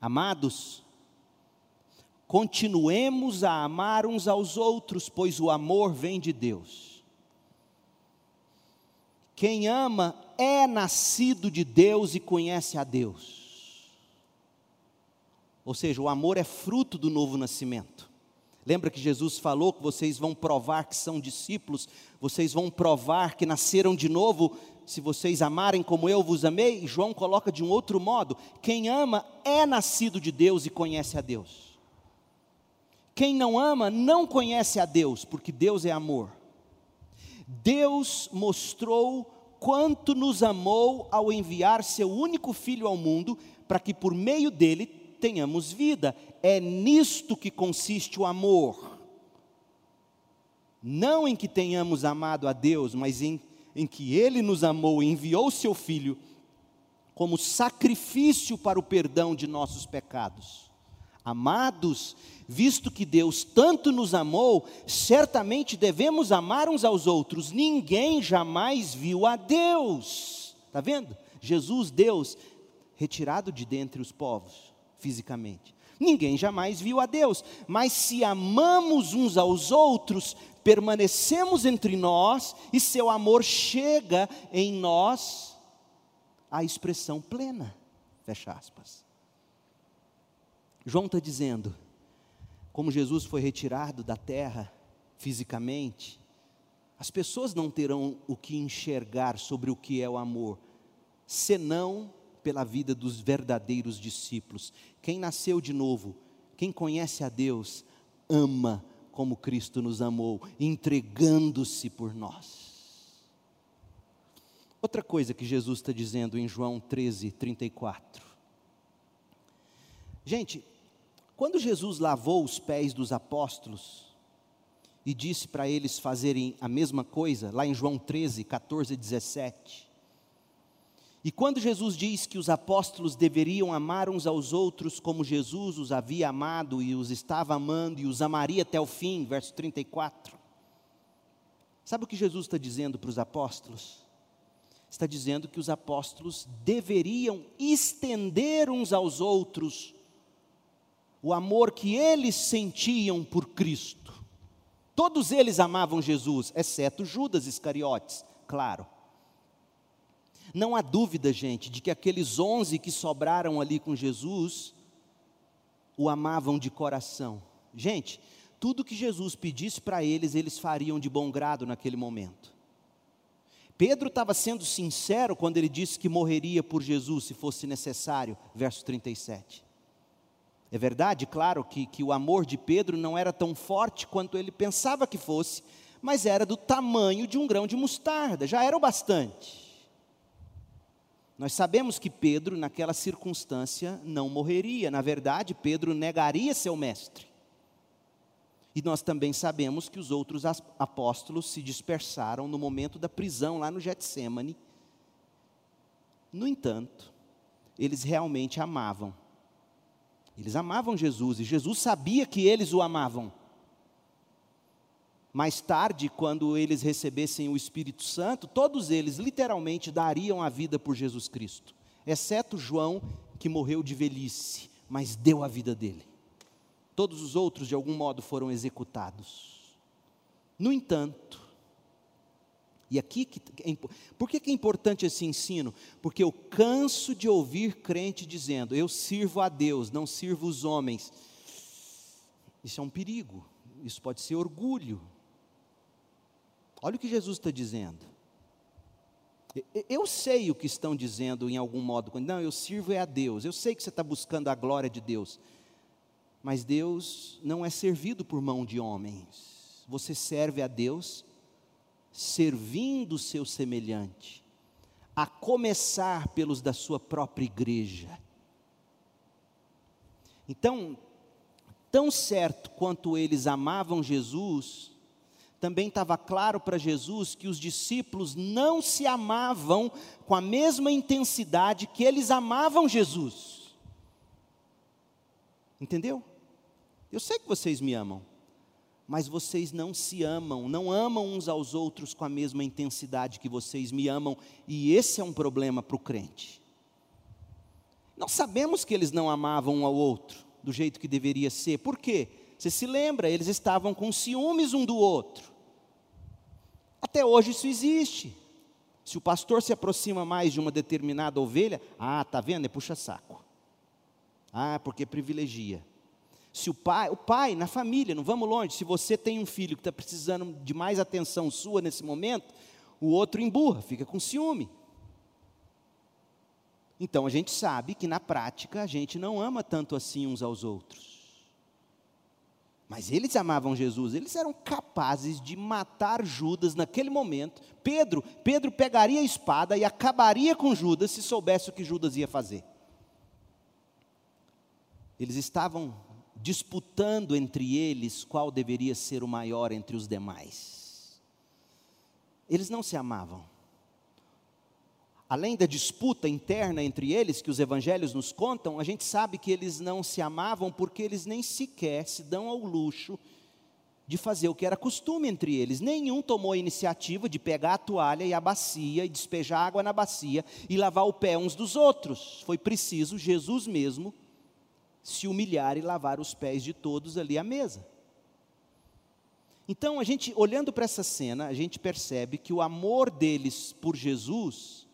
S1: Amados, continuemos a amar uns aos outros, pois o amor vem de Deus. Quem ama é nascido de Deus e conhece a Deus. Ou seja, o amor é fruto do novo nascimento. Lembra que Jesus falou que vocês vão provar que são discípulos, vocês vão provar que nasceram de novo, se vocês amarem como eu vos amei? João coloca de um outro modo: quem ama é nascido de Deus e conhece a Deus. Quem não ama não conhece a Deus, porque Deus é amor. Deus mostrou quanto nos amou ao enviar seu único filho ao mundo, para que por meio dele tenhamos vida. É nisto que consiste o amor. Não em que tenhamos amado a Deus, mas em, em que Ele nos amou e enviou seu Filho como sacrifício para o perdão de nossos pecados. Amados, visto que Deus tanto nos amou, certamente devemos amar uns aos outros. Ninguém jamais viu a Deus. Está vendo? Jesus, Deus, retirado de dentre os povos, fisicamente. Ninguém jamais viu a Deus, mas se amamos uns aos outros, permanecemos entre nós e seu amor chega em nós à expressão plena. Fecha aspas. João está dizendo: como Jesus foi retirado da terra fisicamente, as pessoas não terão o que enxergar sobre o que é o amor, senão pela vida dos verdadeiros discípulos. Quem nasceu de novo, quem conhece a Deus, ama como Cristo nos amou, entregando-se por nós. Outra coisa que Jesus está dizendo em João 13, 34. Gente, quando Jesus lavou os pés dos apóstolos e disse para eles fazerem a mesma coisa, lá em João 13, 14 e 17. E quando Jesus diz que os apóstolos deveriam amar uns aos outros como Jesus os havia amado e os estava amando e os amaria até o fim, verso 34. Sabe o que Jesus está dizendo para os apóstolos? Está dizendo que os apóstolos deveriam estender uns aos outros o amor que eles sentiam por Cristo. Todos eles amavam Jesus, exceto Judas Iscariotes, claro. Não há dúvida, gente, de que aqueles onze que sobraram ali com Jesus o amavam de coração. Gente, tudo que Jesus pedisse para eles, eles fariam de bom grado naquele momento. Pedro estava sendo sincero quando ele disse que morreria por Jesus se fosse necessário, verso 37. É verdade, claro, que, que o amor de Pedro não era tão forte quanto ele pensava que fosse, mas era do tamanho de um grão de mostarda, já era o bastante. Nós sabemos que Pedro, naquela circunstância, não morreria, na verdade, Pedro negaria seu mestre. E nós também sabemos que os outros apóstolos se dispersaram no momento da prisão lá no Getsemane. No entanto, eles realmente amavam eles amavam Jesus e Jesus sabia que eles o amavam. Mais tarde, quando eles recebessem o Espírito Santo, todos eles literalmente dariam a vida por Jesus Cristo, exceto João, que morreu de velhice, mas deu a vida dele. Todos os outros, de algum modo, foram executados. No entanto, e aqui, que, é por que, é importante esse ensino? Porque eu canso de ouvir crente dizendo: eu sirvo a Deus, não sirvo os homens. Isso é um perigo, isso pode ser orgulho. Olha o que Jesus está dizendo. Eu sei o que estão dizendo em algum modo, não, eu sirvo é a Deus, eu sei que você está buscando a glória de Deus, mas Deus não é servido por mão de homens, você serve a Deus servindo o seu semelhante, a começar pelos da sua própria igreja. Então, tão certo quanto eles amavam Jesus, também estava claro para Jesus que os discípulos não se amavam com a mesma intensidade que eles amavam Jesus. Entendeu? Eu sei que vocês me amam, mas vocês não se amam, não amam uns aos outros com a mesma intensidade que vocês me amam, e esse é um problema para o crente. Nós sabemos que eles não amavam um ao outro do jeito que deveria ser, por quê? Você se lembra, eles estavam com ciúmes um do outro. Até hoje isso existe. Se o pastor se aproxima mais de uma determinada ovelha, ah, tá vendo? É puxa-saco. Ah, porque privilegia. Se o pai, o pai na família, não vamos longe, se você tem um filho que está precisando de mais atenção sua nesse momento, o outro emburra, fica com ciúme. Então a gente sabe que na prática a gente não ama tanto assim uns aos outros. Mas eles amavam Jesus, eles eram capazes de matar Judas naquele momento. Pedro, Pedro pegaria a espada e acabaria com Judas se soubesse o que Judas ia fazer. Eles estavam disputando entre eles qual deveria ser o maior entre os demais. Eles não se amavam além da disputa interna entre eles, que os evangelhos nos contam, a gente sabe que eles não se amavam porque eles nem sequer se dão ao luxo de fazer o que era costume entre eles. Nenhum tomou a iniciativa de pegar a toalha e a bacia e despejar água na bacia e lavar o pé uns dos outros. Foi preciso Jesus mesmo se humilhar e lavar os pés de todos ali à mesa. Então, a gente olhando para essa cena, a gente percebe que o amor deles por Jesus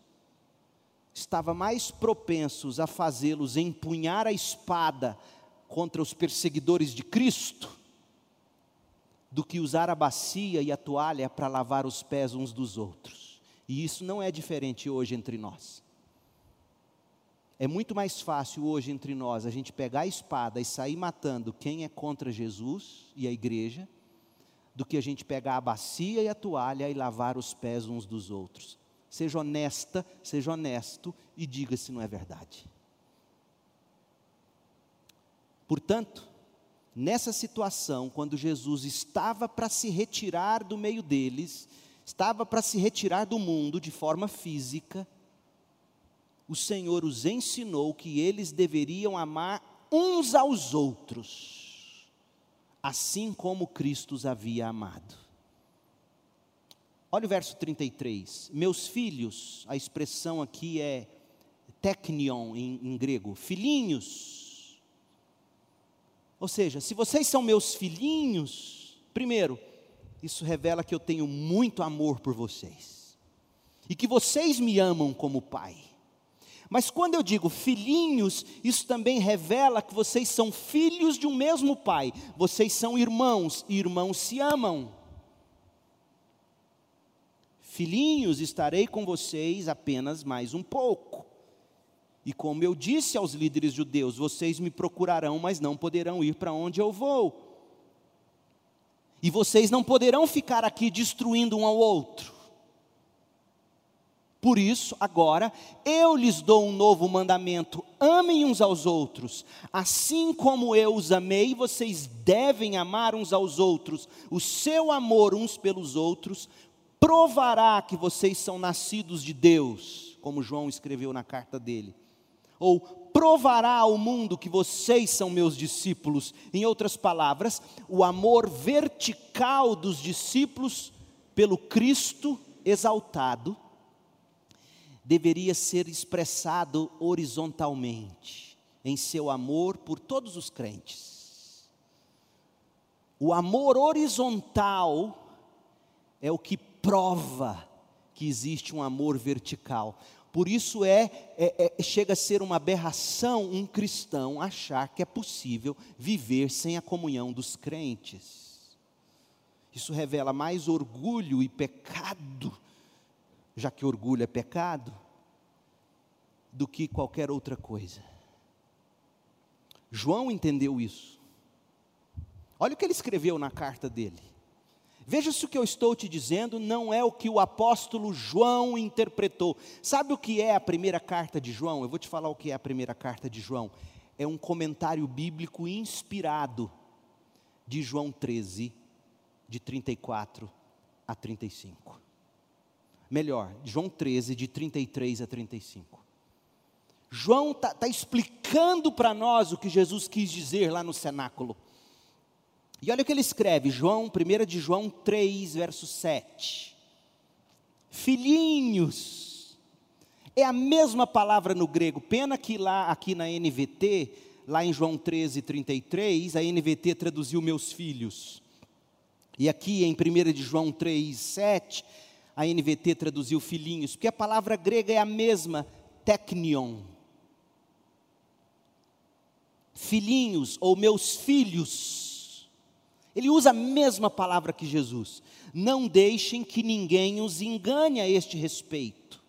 S1: estava mais propensos a fazê-los empunhar a espada contra os perseguidores de Cristo do que usar a bacia e a toalha para lavar os pés uns dos outros. E isso não é diferente hoje entre nós. É muito mais fácil hoje entre nós a gente pegar a espada e sair matando quem é contra Jesus e a igreja, do que a gente pegar a bacia e a toalha e lavar os pés uns dos outros. Seja honesta, seja honesto e diga se não é verdade. Portanto, nessa situação, quando Jesus estava para se retirar do meio deles, estava para se retirar do mundo de forma física, o Senhor os ensinou que eles deveriam amar uns aos outros, assim como Cristo os havia amado. Olha o verso 33. Meus filhos, a expressão aqui é teknion em, em grego, filhinhos. Ou seja, se vocês são meus filhinhos, primeiro, isso revela que eu tenho muito amor por vocês. E que vocês me amam como pai. Mas quando eu digo filhinhos, isso também revela que vocês são filhos de um mesmo pai. Vocês são irmãos e irmãos se amam. Filhinhos, estarei com vocês apenas mais um pouco. E como eu disse aos líderes judeus, vocês me procurarão, mas não poderão ir para onde eu vou. E vocês não poderão ficar aqui destruindo um ao outro. Por isso, agora, eu lhes dou um novo mandamento: amem uns aos outros. Assim como eu os amei, vocês devem amar uns aos outros. O seu amor uns pelos outros provará que vocês são nascidos de Deus, como João escreveu na carta dele. Ou provará ao mundo que vocês são meus discípulos. Em outras palavras, o amor vertical dos discípulos pelo Cristo exaltado deveria ser expressado horizontalmente em seu amor por todos os crentes. O amor horizontal é o que prova que existe um amor vertical. Por isso é, é, é, chega a ser uma aberração um cristão achar que é possível viver sem a comunhão dos crentes. Isso revela mais orgulho e pecado, já que orgulho é pecado, do que qualquer outra coisa. João entendeu isso. Olha o que ele escreveu na carta dele. Veja se o que eu estou te dizendo não é o que o apóstolo João interpretou. Sabe o que é a primeira carta de João? Eu vou te falar o que é a primeira carta de João. É um comentário bíblico inspirado de João 13, de 34 a 35. Melhor, João 13, de 33 a 35. João está tá explicando para nós o que Jesus quis dizer lá no cenáculo. E olha o que ele escreve, João, 1 de João 3, verso 7. Filhinhos, é a mesma palavra no grego, pena que lá, aqui na NVT, lá em João 13, 33, a NVT traduziu meus filhos. E aqui em 1 de João 3, 7, a NVT traduziu filhinhos, porque a palavra grega é a mesma, teknion. Filhinhos ou meus filhos. Ele usa a mesma palavra que Jesus. Não deixem que ninguém os engane a este respeito.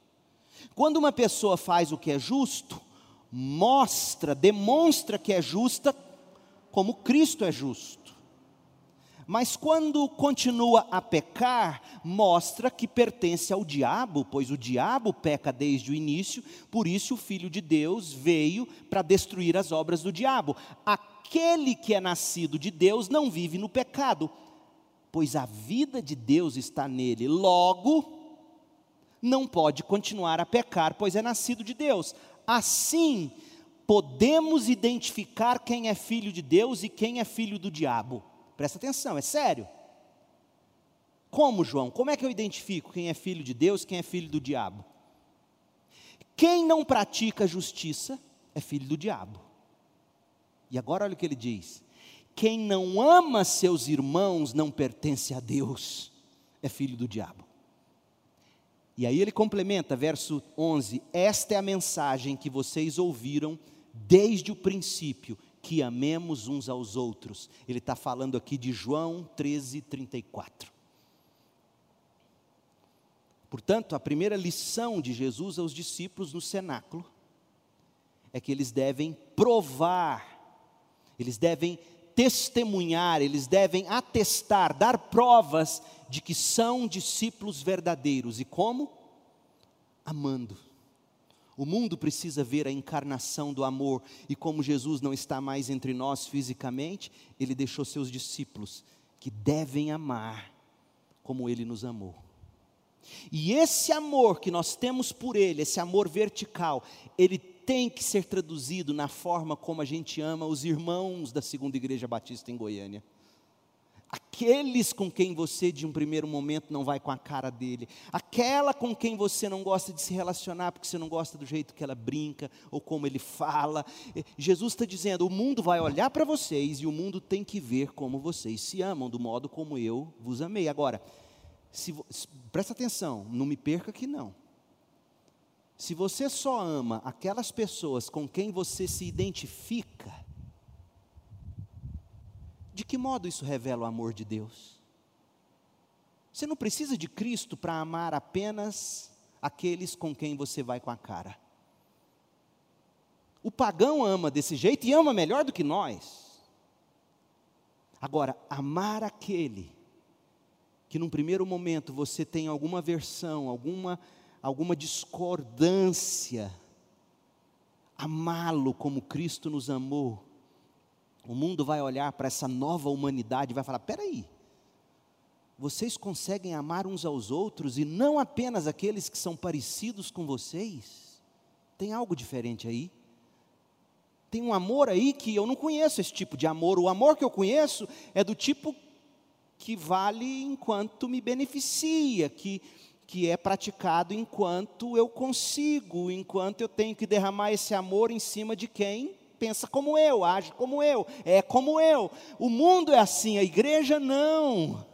S1: Quando uma pessoa faz o que é justo, mostra, demonstra que é justa, como Cristo é justo. Mas quando continua a pecar, mostra que pertence ao diabo, pois o diabo peca desde o início, por isso o Filho de Deus veio para destruir as obras do diabo. Aquele que é nascido de Deus não vive no pecado, pois a vida de Deus está nele. Logo, não pode continuar a pecar, pois é nascido de Deus. Assim, podemos identificar quem é filho de Deus e quem é filho do diabo. Presta atenção, é sério. Como, João? Como é que eu identifico quem é filho de Deus, quem é filho do diabo? Quem não pratica justiça é filho do diabo. E agora olha o que ele diz: quem não ama seus irmãos não pertence a Deus, é filho do diabo. E aí ele complementa, verso 11: Esta é a mensagem que vocês ouviram desde o princípio, que amemos uns aos outros. Ele está falando aqui de João 13, 34. Portanto, a primeira lição de Jesus aos discípulos no cenáculo é que eles devem provar, eles devem testemunhar, eles devem atestar, dar provas de que são discípulos verdadeiros. E como? Amando. O mundo precisa ver a encarnação do amor, e como Jesus não está mais entre nós fisicamente, ele deixou seus discípulos que devem amar como ele nos amou. E esse amor que nós temos por ele, esse amor vertical, ele tem que ser traduzido na forma como a gente ama os irmãos da Segunda Igreja Batista em Goiânia aqueles com quem você de um primeiro momento não vai com a cara dele, aquela com quem você não gosta de se relacionar porque você não gosta do jeito que ela brinca ou como ele fala. Jesus está dizendo: o mundo vai olhar para vocês e o mundo tem que ver como vocês se amam, do modo como eu vos amei. Agora, se, presta atenção, não me perca aqui não. Se você só ama aquelas pessoas com quem você se identifica, de que modo isso revela o amor de Deus? Você não precisa de Cristo para amar apenas aqueles com quem você vai com a cara. O pagão ama desse jeito e ama melhor do que nós. Agora, amar aquele que num primeiro momento você tem alguma aversão, alguma, alguma discordância, amá-lo como Cristo nos amou, o mundo vai olhar para essa nova humanidade e vai falar: peraí, vocês conseguem amar uns aos outros e não apenas aqueles que são parecidos com vocês? Tem algo diferente aí? Tem um amor aí que eu não conheço esse tipo de amor. O amor que eu conheço é do tipo que vale enquanto me beneficia, que, que é praticado enquanto eu consigo, enquanto eu tenho que derramar esse amor em cima de quem pensa como eu, age como eu, é como eu. O mundo é assim, a igreja não.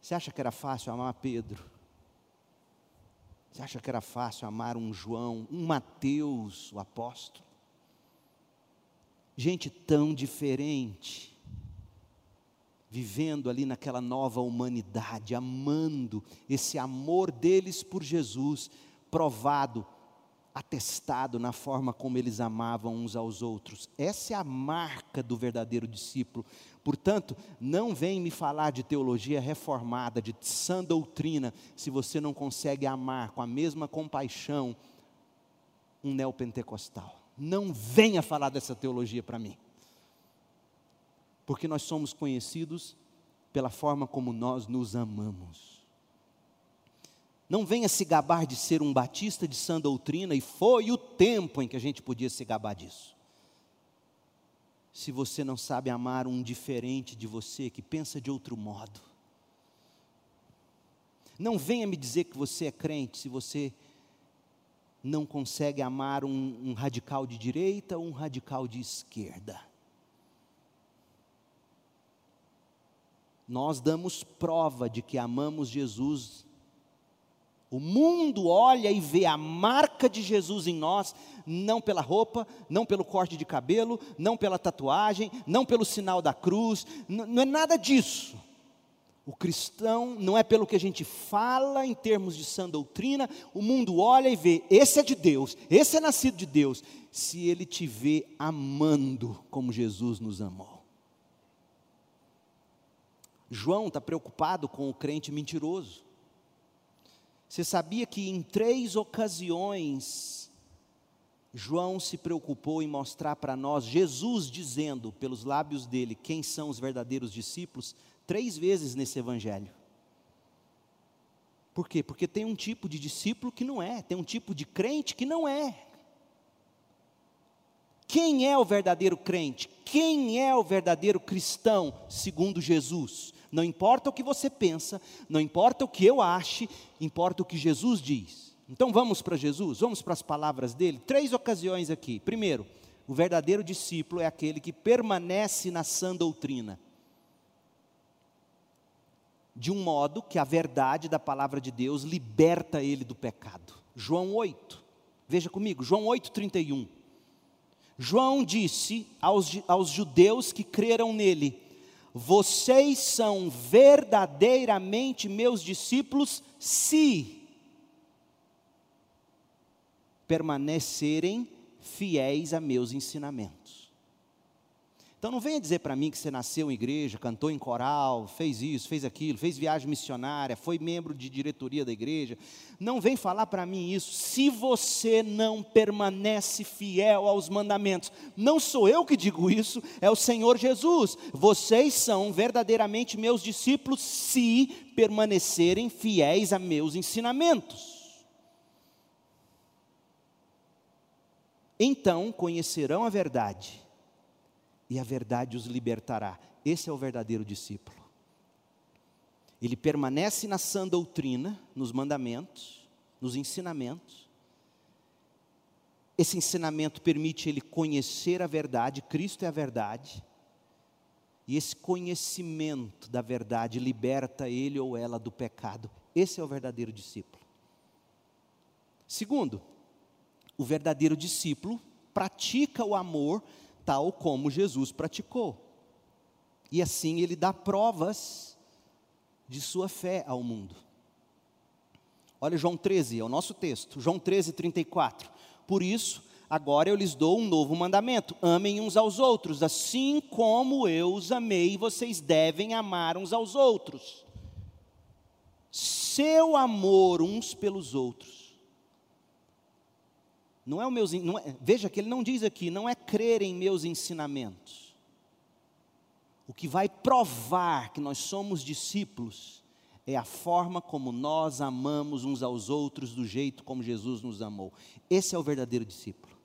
S1: Você acha que era fácil amar Pedro? Você acha que era fácil amar um João, um Mateus, o apóstolo? Gente tão diferente, vivendo ali naquela nova humanidade, amando esse amor deles por Jesus, provado atestado na forma como eles amavam uns aos outros. Essa é a marca do verdadeiro discípulo. Portanto, não vem me falar de teologia reformada, de sã doutrina, se você não consegue amar com a mesma compaixão um neopentecostal. Não venha falar dessa teologia para mim. Porque nós somos conhecidos pela forma como nós nos amamos. Não venha se gabar de ser um batista de sã doutrina, e foi o tempo em que a gente podia se gabar disso. Se você não sabe amar um diferente de você, que pensa de outro modo. Não venha me dizer que você é crente se você não consegue amar um, um radical de direita ou um radical de esquerda. Nós damos prova de que amamos Jesus. O mundo olha e vê a marca de Jesus em nós, não pela roupa, não pelo corte de cabelo, não pela tatuagem, não pelo sinal da cruz, não é nada disso. O cristão não é pelo que a gente fala em termos de sã doutrina, o mundo olha e vê, esse é de Deus, esse é nascido de Deus, se ele te vê amando como Jesus nos amou. João está preocupado com o crente mentiroso. Você sabia que em três ocasiões, João se preocupou em mostrar para nós Jesus dizendo pelos lábios dele quem são os verdadeiros discípulos, três vezes nesse evangelho. Por quê? Porque tem um tipo de discípulo que não é, tem um tipo de crente que não é. Quem é o verdadeiro crente? Quem é o verdadeiro cristão, segundo Jesus? Não importa o que você pensa, não importa o que eu ache, importa o que Jesus diz. Então vamos para Jesus, vamos para as palavras dele. Três ocasiões aqui. Primeiro, o verdadeiro discípulo é aquele que permanece na sã doutrina. De um modo que a verdade da palavra de Deus liberta ele do pecado. João 8, veja comigo, João 8, 31. João disse aos, aos judeus que creram nele: vocês são verdadeiramente meus discípulos se permanecerem fiéis a meus ensinamentos. Então não venha dizer para mim que você nasceu em igreja, cantou em coral, fez isso, fez aquilo, fez viagem missionária, foi membro de diretoria da igreja. Não vem falar para mim isso se você não permanece fiel aos mandamentos. Não sou eu que digo isso, é o Senhor Jesus. Vocês são verdadeiramente meus discípulos se permanecerem fiéis a meus ensinamentos. Então conhecerão a verdade e a verdade os libertará. Esse é o verdadeiro discípulo. Ele permanece na sã doutrina, nos mandamentos, nos ensinamentos. Esse ensinamento permite ele conhecer a verdade, Cristo é a verdade. E esse conhecimento da verdade liberta ele ou ela do pecado. Esse é o verdadeiro discípulo. Segundo, o verdadeiro discípulo pratica o amor tal como Jesus praticou. E assim ele dá provas de sua fé ao mundo. Olha João 13, é o nosso texto, João 13, 34. Por isso, agora eu lhes dou um novo mandamento: amem uns aos outros, assim como eu os amei, vocês devem amar uns aos outros. Seu amor uns pelos outros não é o meus, não é, veja que ele não diz aqui, não é crer em meus ensinamentos. O que vai provar que nós somos discípulos é a forma como nós amamos uns aos outros do jeito como Jesus nos amou. Esse é o verdadeiro discípulo.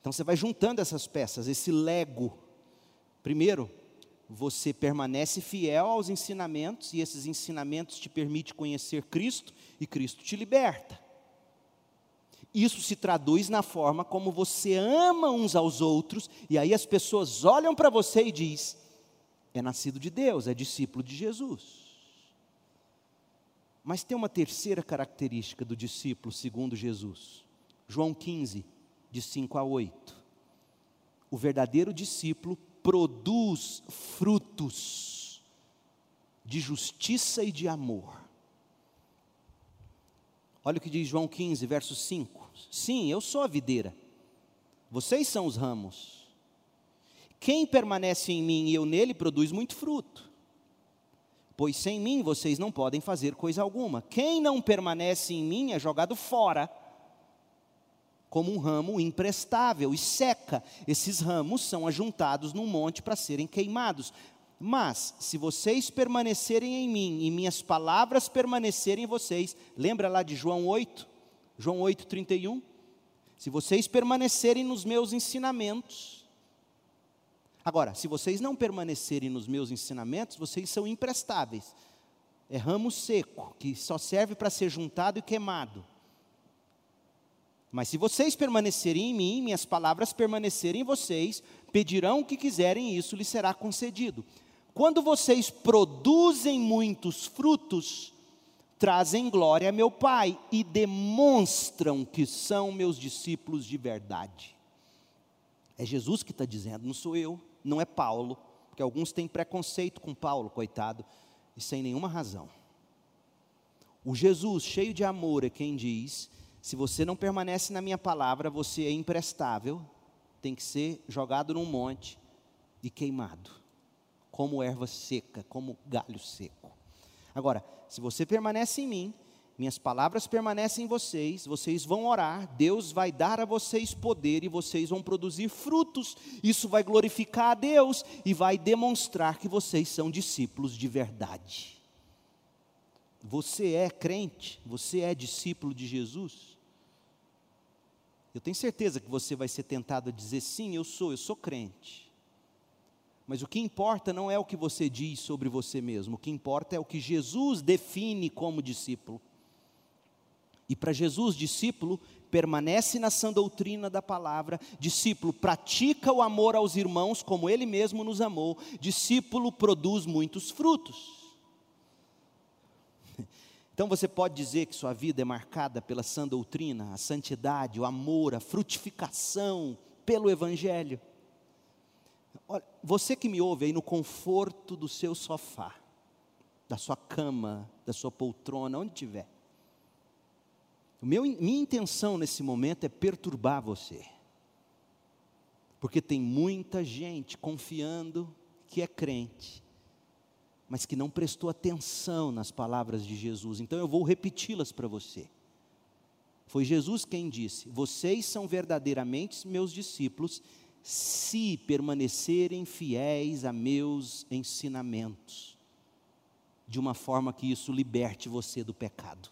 S1: Então você vai juntando essas peças, esse lego. Primeiro, você permanece fiel aos ensinamentos e esses ensinamentos te permitem conhecer Cristo e Cristo te liberta. Isso se traduz na forma como você ama uns aos outros, e aí as pessoas olham para você e diz: é nascido de Deus, é discípulo de Jesus. Mas tem uma terceira característica do discípulo, segundo Jesus. João 15, de 5 a 8. O verdadeiro discípulo produz frutos de justiça e de amor. Olha o que diz João 15, verso 5. Sim, eu sou a videira. Vocês são os ramos. Quem permanece em mim e eu nele produz muito fruto. Pois sem mim vocês não podem fazer coisa alguma. Quem não permanece em mim é jogado fora, como um ramo imprestável e seca. Esses ramos são ajuntados num monte para serem queimados. Mas, se vocês permanecerem em mim e minhas palavras permanecerem em vocês, lembra lá de João 8? João 8, 31? Se vocês permanecerem nos meus ensinamentos. Agora, se vocês não permanecerem nos meus ensinamentos, vocês são imprestáveis. É ramo seco, que só serve para ser juntado e queimado. Mas se vocês permanecerem em mim, minhas palavras permanecerem em vocês, pedirão o que quiserem e isso lhes será concedido. Quando vocês produzem muitos frutos, trazem glória a meu Pai e demonstram que são meus discípulos de verdade. É Jesus que está dizendo, não sou eu, não é Paulo, porque alguns têm preconceito com Paulo, coitado, e sem nenhuma razão. O Jesus, cheio de amor, é quem diz: se você não permanece na minha palavra, você é imprestável, tem que ser jogado num monte e queimado como erva seca, como galho seco. Agora, se você permanece em mim, minhas palavras permanecem em vocês, vocês vão orar, Deus vai dar a vocês poder e vocês vão produzir frutos. Isso vai glorificar a Deus e vai demonstrar que vocês são discípulos de verdade. Você é crente? Você é discípulo de Jesus? Eu tenho certeza que você vai ser tentado a dizer sim, eu sou, eu sou crente. Mas o que importa não é o que você diz sobre você mesmo, o que importa é o que Jesus define como discípulo. E para Jesus, discípulo permanece na sã doutrina da palavra, discípulo pratica o amor aos irmãos como ele mesmo nos amou, discípulo produz muitos frutos. (laughs) Então você pode dizer que sua vida é marcada pela sã doutrina, a santidade, o amor, a frutificação pelo Evangelho. Olha, você que me ouve aí no conforto do seu sofá, da sua cama, da sua poltrona, onde estiver. Meu, minha intenção nesse momento é perturbar você. Porque tem muita gente confiando que é crente, mas que não prestou atenção nas palavras de Jesus. Então eu vou repeti-las para você. Foi Jesus quem disse: Vocês são verdadeiramente meus discípulos se permanecerem fiéis a meus ensinamentos, de uma forma que isso liberte você do pecado.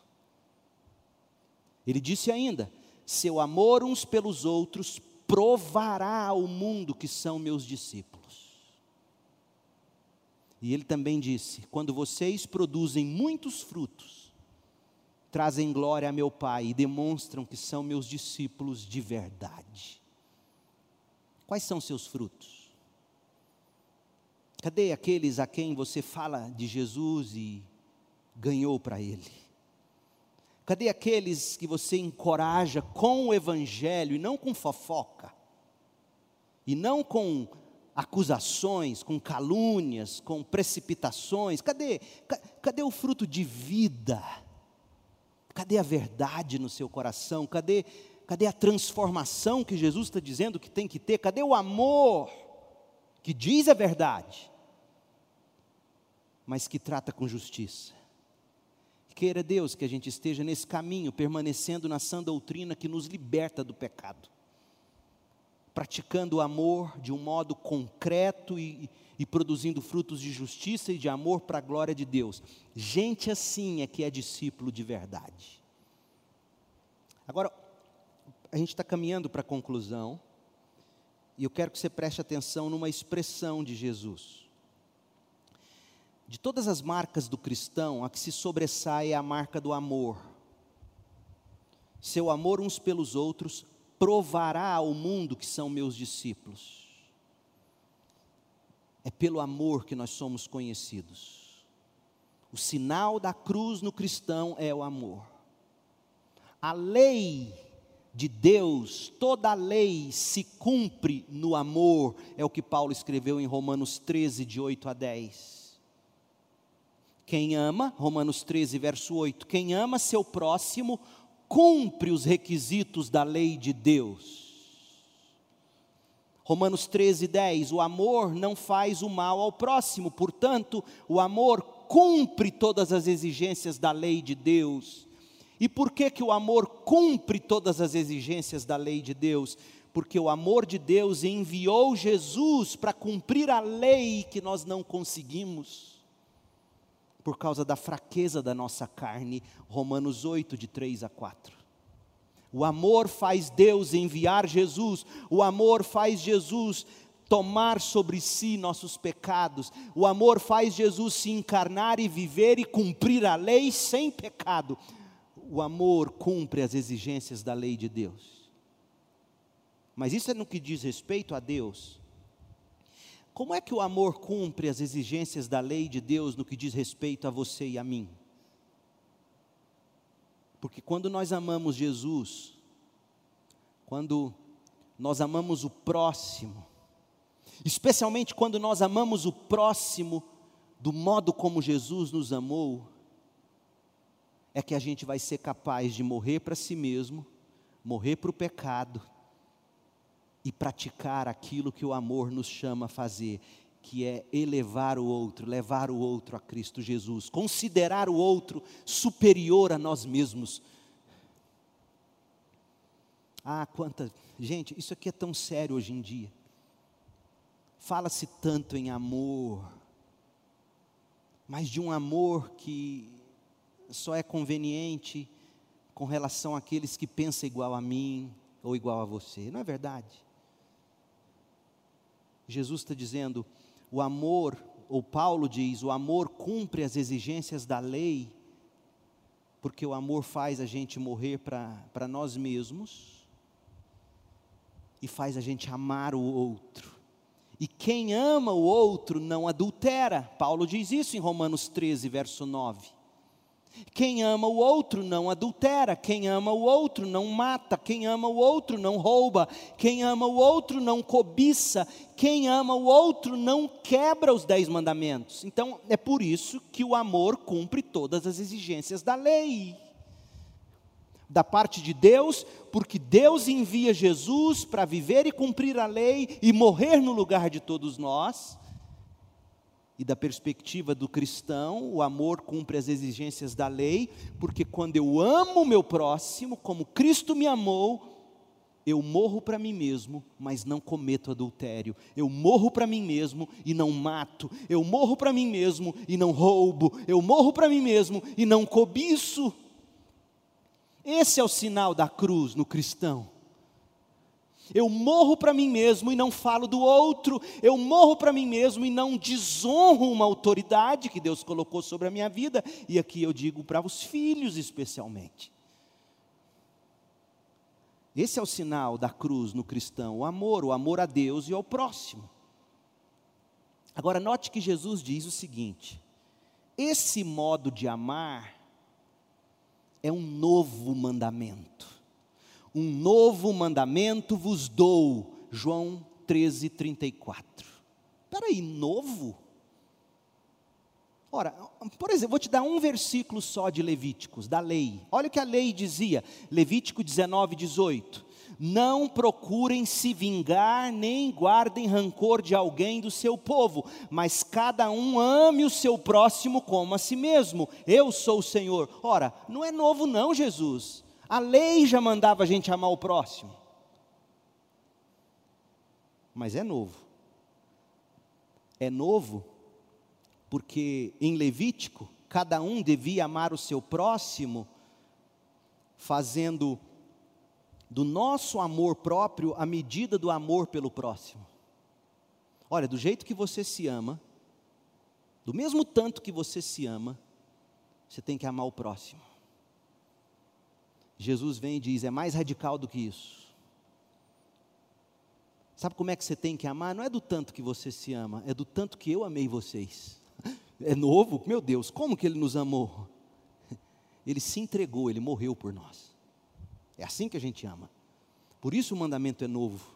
S1: Ele disse ainda: seu amor uns pelos outros provará ao mundo que são meus discípulos. E ele também disse: quando vocês produzem muitos frutos, trazem glória a meu Pai e demonstram que são meus discípulos de verdade. Quais são seus frutos? Cadê aqueles a quem você fala de Jesus e ganhou para Ele? Cadê aqueles que você encoraja com o Evangelho e não com fofoca? E não com acusações, com calúnias, com precipitações? Cadê, cadê o fruto de vida? Cadê a verdade no seu coração? Cadê Cadê a transformação que Jesus está dizendo que tem que ter? Cadê o amor que diz a verdade, mas que trata com justiça? Queira Deus que a gente esteja nesse caminho, permanecendo na sã doutrina que nos liberta do pecado, praticando o amor de um modo concreto e, e produzindo frutos de justiça e de amor para a glória de Deus. Gente assim é que é discípulo de verdade. Agora, a gente está caminhando para a conclusão, e eu quero que você preste atenção numa expressão de Jesus. De todas as marcas do cristão, a que se sobressai é a marca do amor. Seu amor uns pelos outros provará ao mundo que são meus discípulos. É pelo amor que nós somos conhecidos. O sinal da cruz no cristão é o amor. A lei de Deus, toda a lei se cumpre no amor, é o que Paulo escreveu em Romanos 13, de 8 a 10. Quem ama, Romanos 13, verso 8, quem ama seu próximo, cumpre os requisitos da lei de Deus. Romanos 13, 10, o amor não faz o mal ao próximo, portanto, o amor cumpre todas as exigências da lei de Deus e por que que o amor cumpre todas as exigências da lei de Deus? porque o amor de Deus enviou Jesus para cumprir a lei que nós não conseguimos, por causa da fraqueza da nossa carne. Romanos 8, de 3 a 4. O amor faz Deus enviar Jesus, o amor faz Jesus tomar sobre si nossos pecados, o amor faz Jesus se encarnar e viver e cumprir a lei sem pecado. O amor cumpre as exigências da lei de Deus. Mas isso é no que diz respeito a Deus. Como é que o amor cumpre as exigências da lei de Deus no que diz respeito a você e a mim? Porque quando nós amamos Jesus, quando nós amamos o próximo, especialmente quando nós amamos o próximo do modo como Jesus nos amou, é que a gente vai ser capaz de morrer para si mesmo, morrer para o pecado, e praticar aquilo que o amor nos chama a fazer, que é elevar o outro, levar o outro a Cristo Jesus, considerar o outro superior a nós mesmos. Ah, quanta. Gente, isso aqui é tão sério hoje em dia. Fala-se tanto em amor, mas de um amor que só é conveniente com relação àqueles que pensam igual a mim ou igual a você. Não é verdade? Jesus está dizendo: o amor, ou Paulo diz, o amor cumpre as exigências da lei, porque o amor faz a gente morrer para nós mesmos e faz a gente amar o outro. E quem ama o outro não adultera. Paulo diz isso em Romanos 13, verso 9. Quem ama o outro não adultera, quem ama o outro não mata, quem ama o outro não rouba, quem ama o outro não cobiça, quem ama o outro não quebra os dez mandamentos. Então é por isso que o amor cumpre todas as exigências da lei. Da parte de Deus, porque Deus envia Jesus para viver e cumprir a lei e morrer no lugar de todos nós e da perspectiva do cristão, o amor cumpre as exigências da lei, porque quando eu amo o meu próximo, como Cristo me amou, eu morro para mim mesmo, mas não cometo adultério. Eu morro para mim mesmo e não mato. Eu morro para mim mesmo e não roubo. Eu morro para mim mesmo e não cobiço. Esse é o sinal da cruz no cristão. Eu morro para mim mesmo e não falo do outro. Eu morro para mim mesmo e não desonro uma autoridade que Deus colocou sobre a minha vida. E aqui eu digo para os filhos especialmente. Esse é o sinal da cruz no cristão, o amor, o amor a Deus e ao próximo. Agora note que Jesus diz o seguinte: esse modo de amar é um novo mandamento um novo mandamento vos dou. João 13, 34. Espera aí, novo? Ora, por exemplo, vou te dar um versículo só de Levíticos, da lei. Olha o que a lei dizia, Levítico 19, 18. Não procurem se vingar, nem guardem rancor de alguém do seu povo, mas cada um ame o seu próximo como a si mesmo. Eu sou o Senhor. Ora, não é novo, não, Jesus. A lei já mandava a gente amar o próximo. Mas é novo. É novo porque em Levítico, cada um devia amar o seu próximo, fazendo do nosso amor próprio a medida do amor pelo próximo. Olha, do jeito que você se ama, do mesmo tanto que você se ama, você tem que amar o próximo. Jesus vem e diz: é mais radical do que isso. Sabe como é que você tem que amar? Não é do tanto que você se ama, é do tanto que eu amei vocês. É novo? Meu Deus, como que ele nos amou? Ele se entregou, ele morreu por nós. É assim que a gente ama. Por isso o mandamento é novo.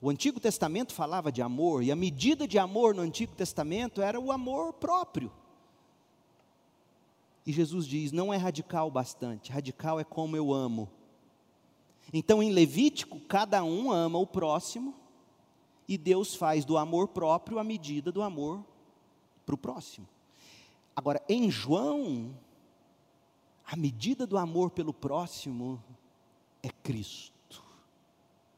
S1: O Antigo Testamento falava de amor, e a medida de amor no Antigo Testamento era o amor próprio. E Jesus diz: não é radical bastante, radical é como eu amo. Então em Levítico, cada um ama o próximo, e Deus faz do amor próprio a medida do amor para o próximo. Agora, em João, a medida do amor pelo próximo é Cristo.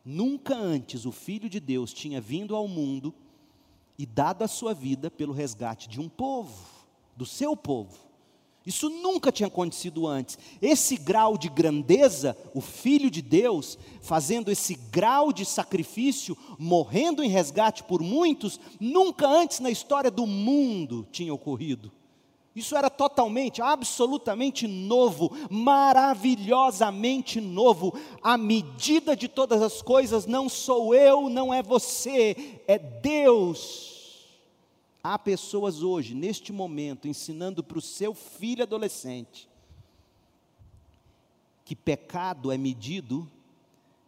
S1: Nunca antes o Filho de Deus tinha vindo ao mundo e dado a sua vida pelo resgate de um povo, do seu povo. Isso nunca tinha acontecido antes. Esse grau de grandeza, o Filho de Deus, fazendo esse grau de sacrifício, morrendo em resgate por muitos, nunca antes na história do mundo tinha ocorrido. Isso era totalmente, absolutamente novo, maravilhosamente novo. A medida de todas as coisas não sou eu, não é você, é Deus. Há pessoas hoje, neste momento, ensinando para o seu filho adolescente que pecado é medido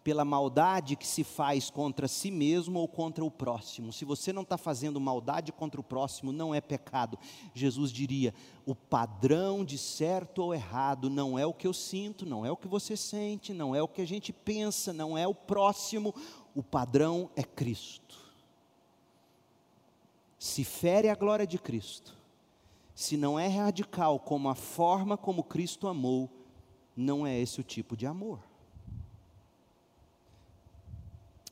S1: pela maldade que se faz contra si mesmo ou contra o próximo. Se você não está fazendo maldade contra o próximo, não é pecado. Jesus diria: o padrão de certo ou errado não é o que eu sinto, não é o que você sente, não é o que a gente pensa, não é o próximo. O padrão é Cristo. Se fere a glória de Cristo, se não é radical como a forma como Cristo amou, não é esse o tipo de amor.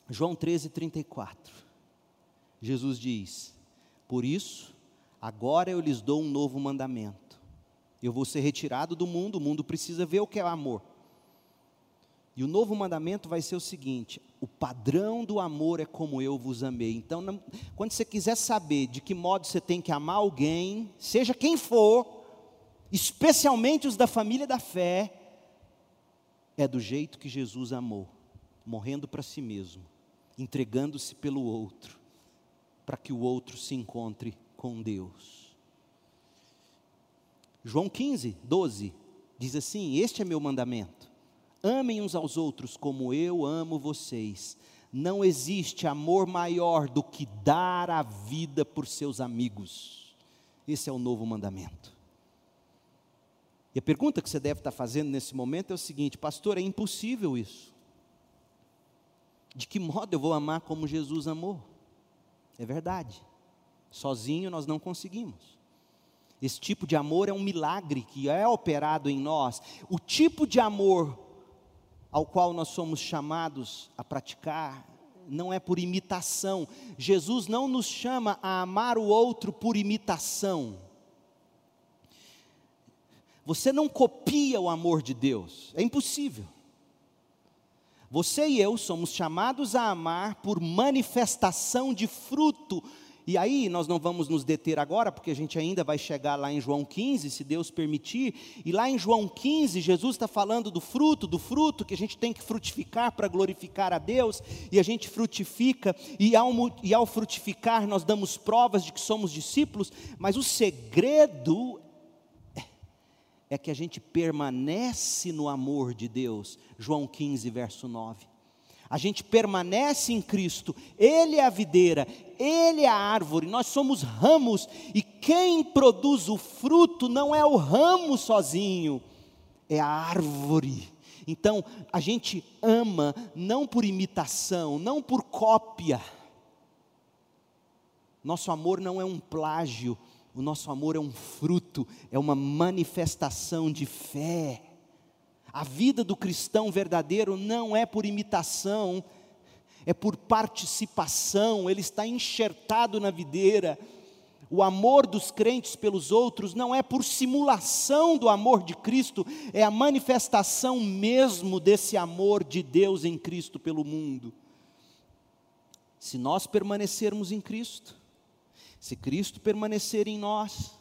S1: João 13, 34. Jesus diz: Por isso, agora eu lhes dou um novo mandamento. Eu vou ser retirado do mundo, o mundo precisa ver o que é amor. E o novo mandamento vai ser o seguinte: o padrão do amor é como eu vos amei. Então, não, quando você quiser saber de que modo você tem que amar alguém, seja quem for, especialmente os da família da fé, é do jeito que Jesus amou, morrendo para si mesmo entregando-se pelo outro, para que o outro se encontre com Deus. João 15, 12 diz assim: Este é meu mandamento. Amem uns aos outros como eu amo vocês. Não existe amor maior do que dar a vida por seus amigos. Esse é o novo mandamento. E a pergunta que você deve estar fazendo nesse momento é o seguinte: Pastor, é impossível isso. De que modo eu vou amar como Jesus amou? É verdade. Sozinho nós não conseguimos. Esse tipo de amor é um milagre que é operado em nós. O tipo de amor ao qual nós somos chamados a praticar não é por imitação. Jesus não nos chama a amar o outro por imitação. Você não copia o amor de Deus, é impossível. Você e eu somos chamados a amar por manifestação de fruto. E aí nós não vamos nos deter agora, porque a gente ainda vai chegar lá em João 15, se Deus permitir. E lá em João 15, Jesus está falando do fruto, do fruto que a gente tem que frutificar para glorificar a Deus. E a gente frutifica, e ao, e ao frutificar nós damos provas de que somos discípulos. Mas o segredo é que a gente permanece no amor de Deus. João 15, verso 9. A gente permanece em Cristo, Ele é a videira, Ele é a árvore, nós somos ramos, e quem produz o fruto não é o ramo sozinho, é a árvore. Então, a gente ama não por imitação, não por cópia. Nosso amor não é um plágio, o nosso amor é um fruto, é uma manifestação de fé. A vida do cristão verdadeiro não é por imitação, é por participação, ele está enxertado na videira. O amor dos crentes pelos outros não é por simulação do amor de Cristo, é a manifestação mesmo desse amor de Deus em Cristo pelo mundo. Se nós permanecermos em Cristo, se Cristo permanecer em nós,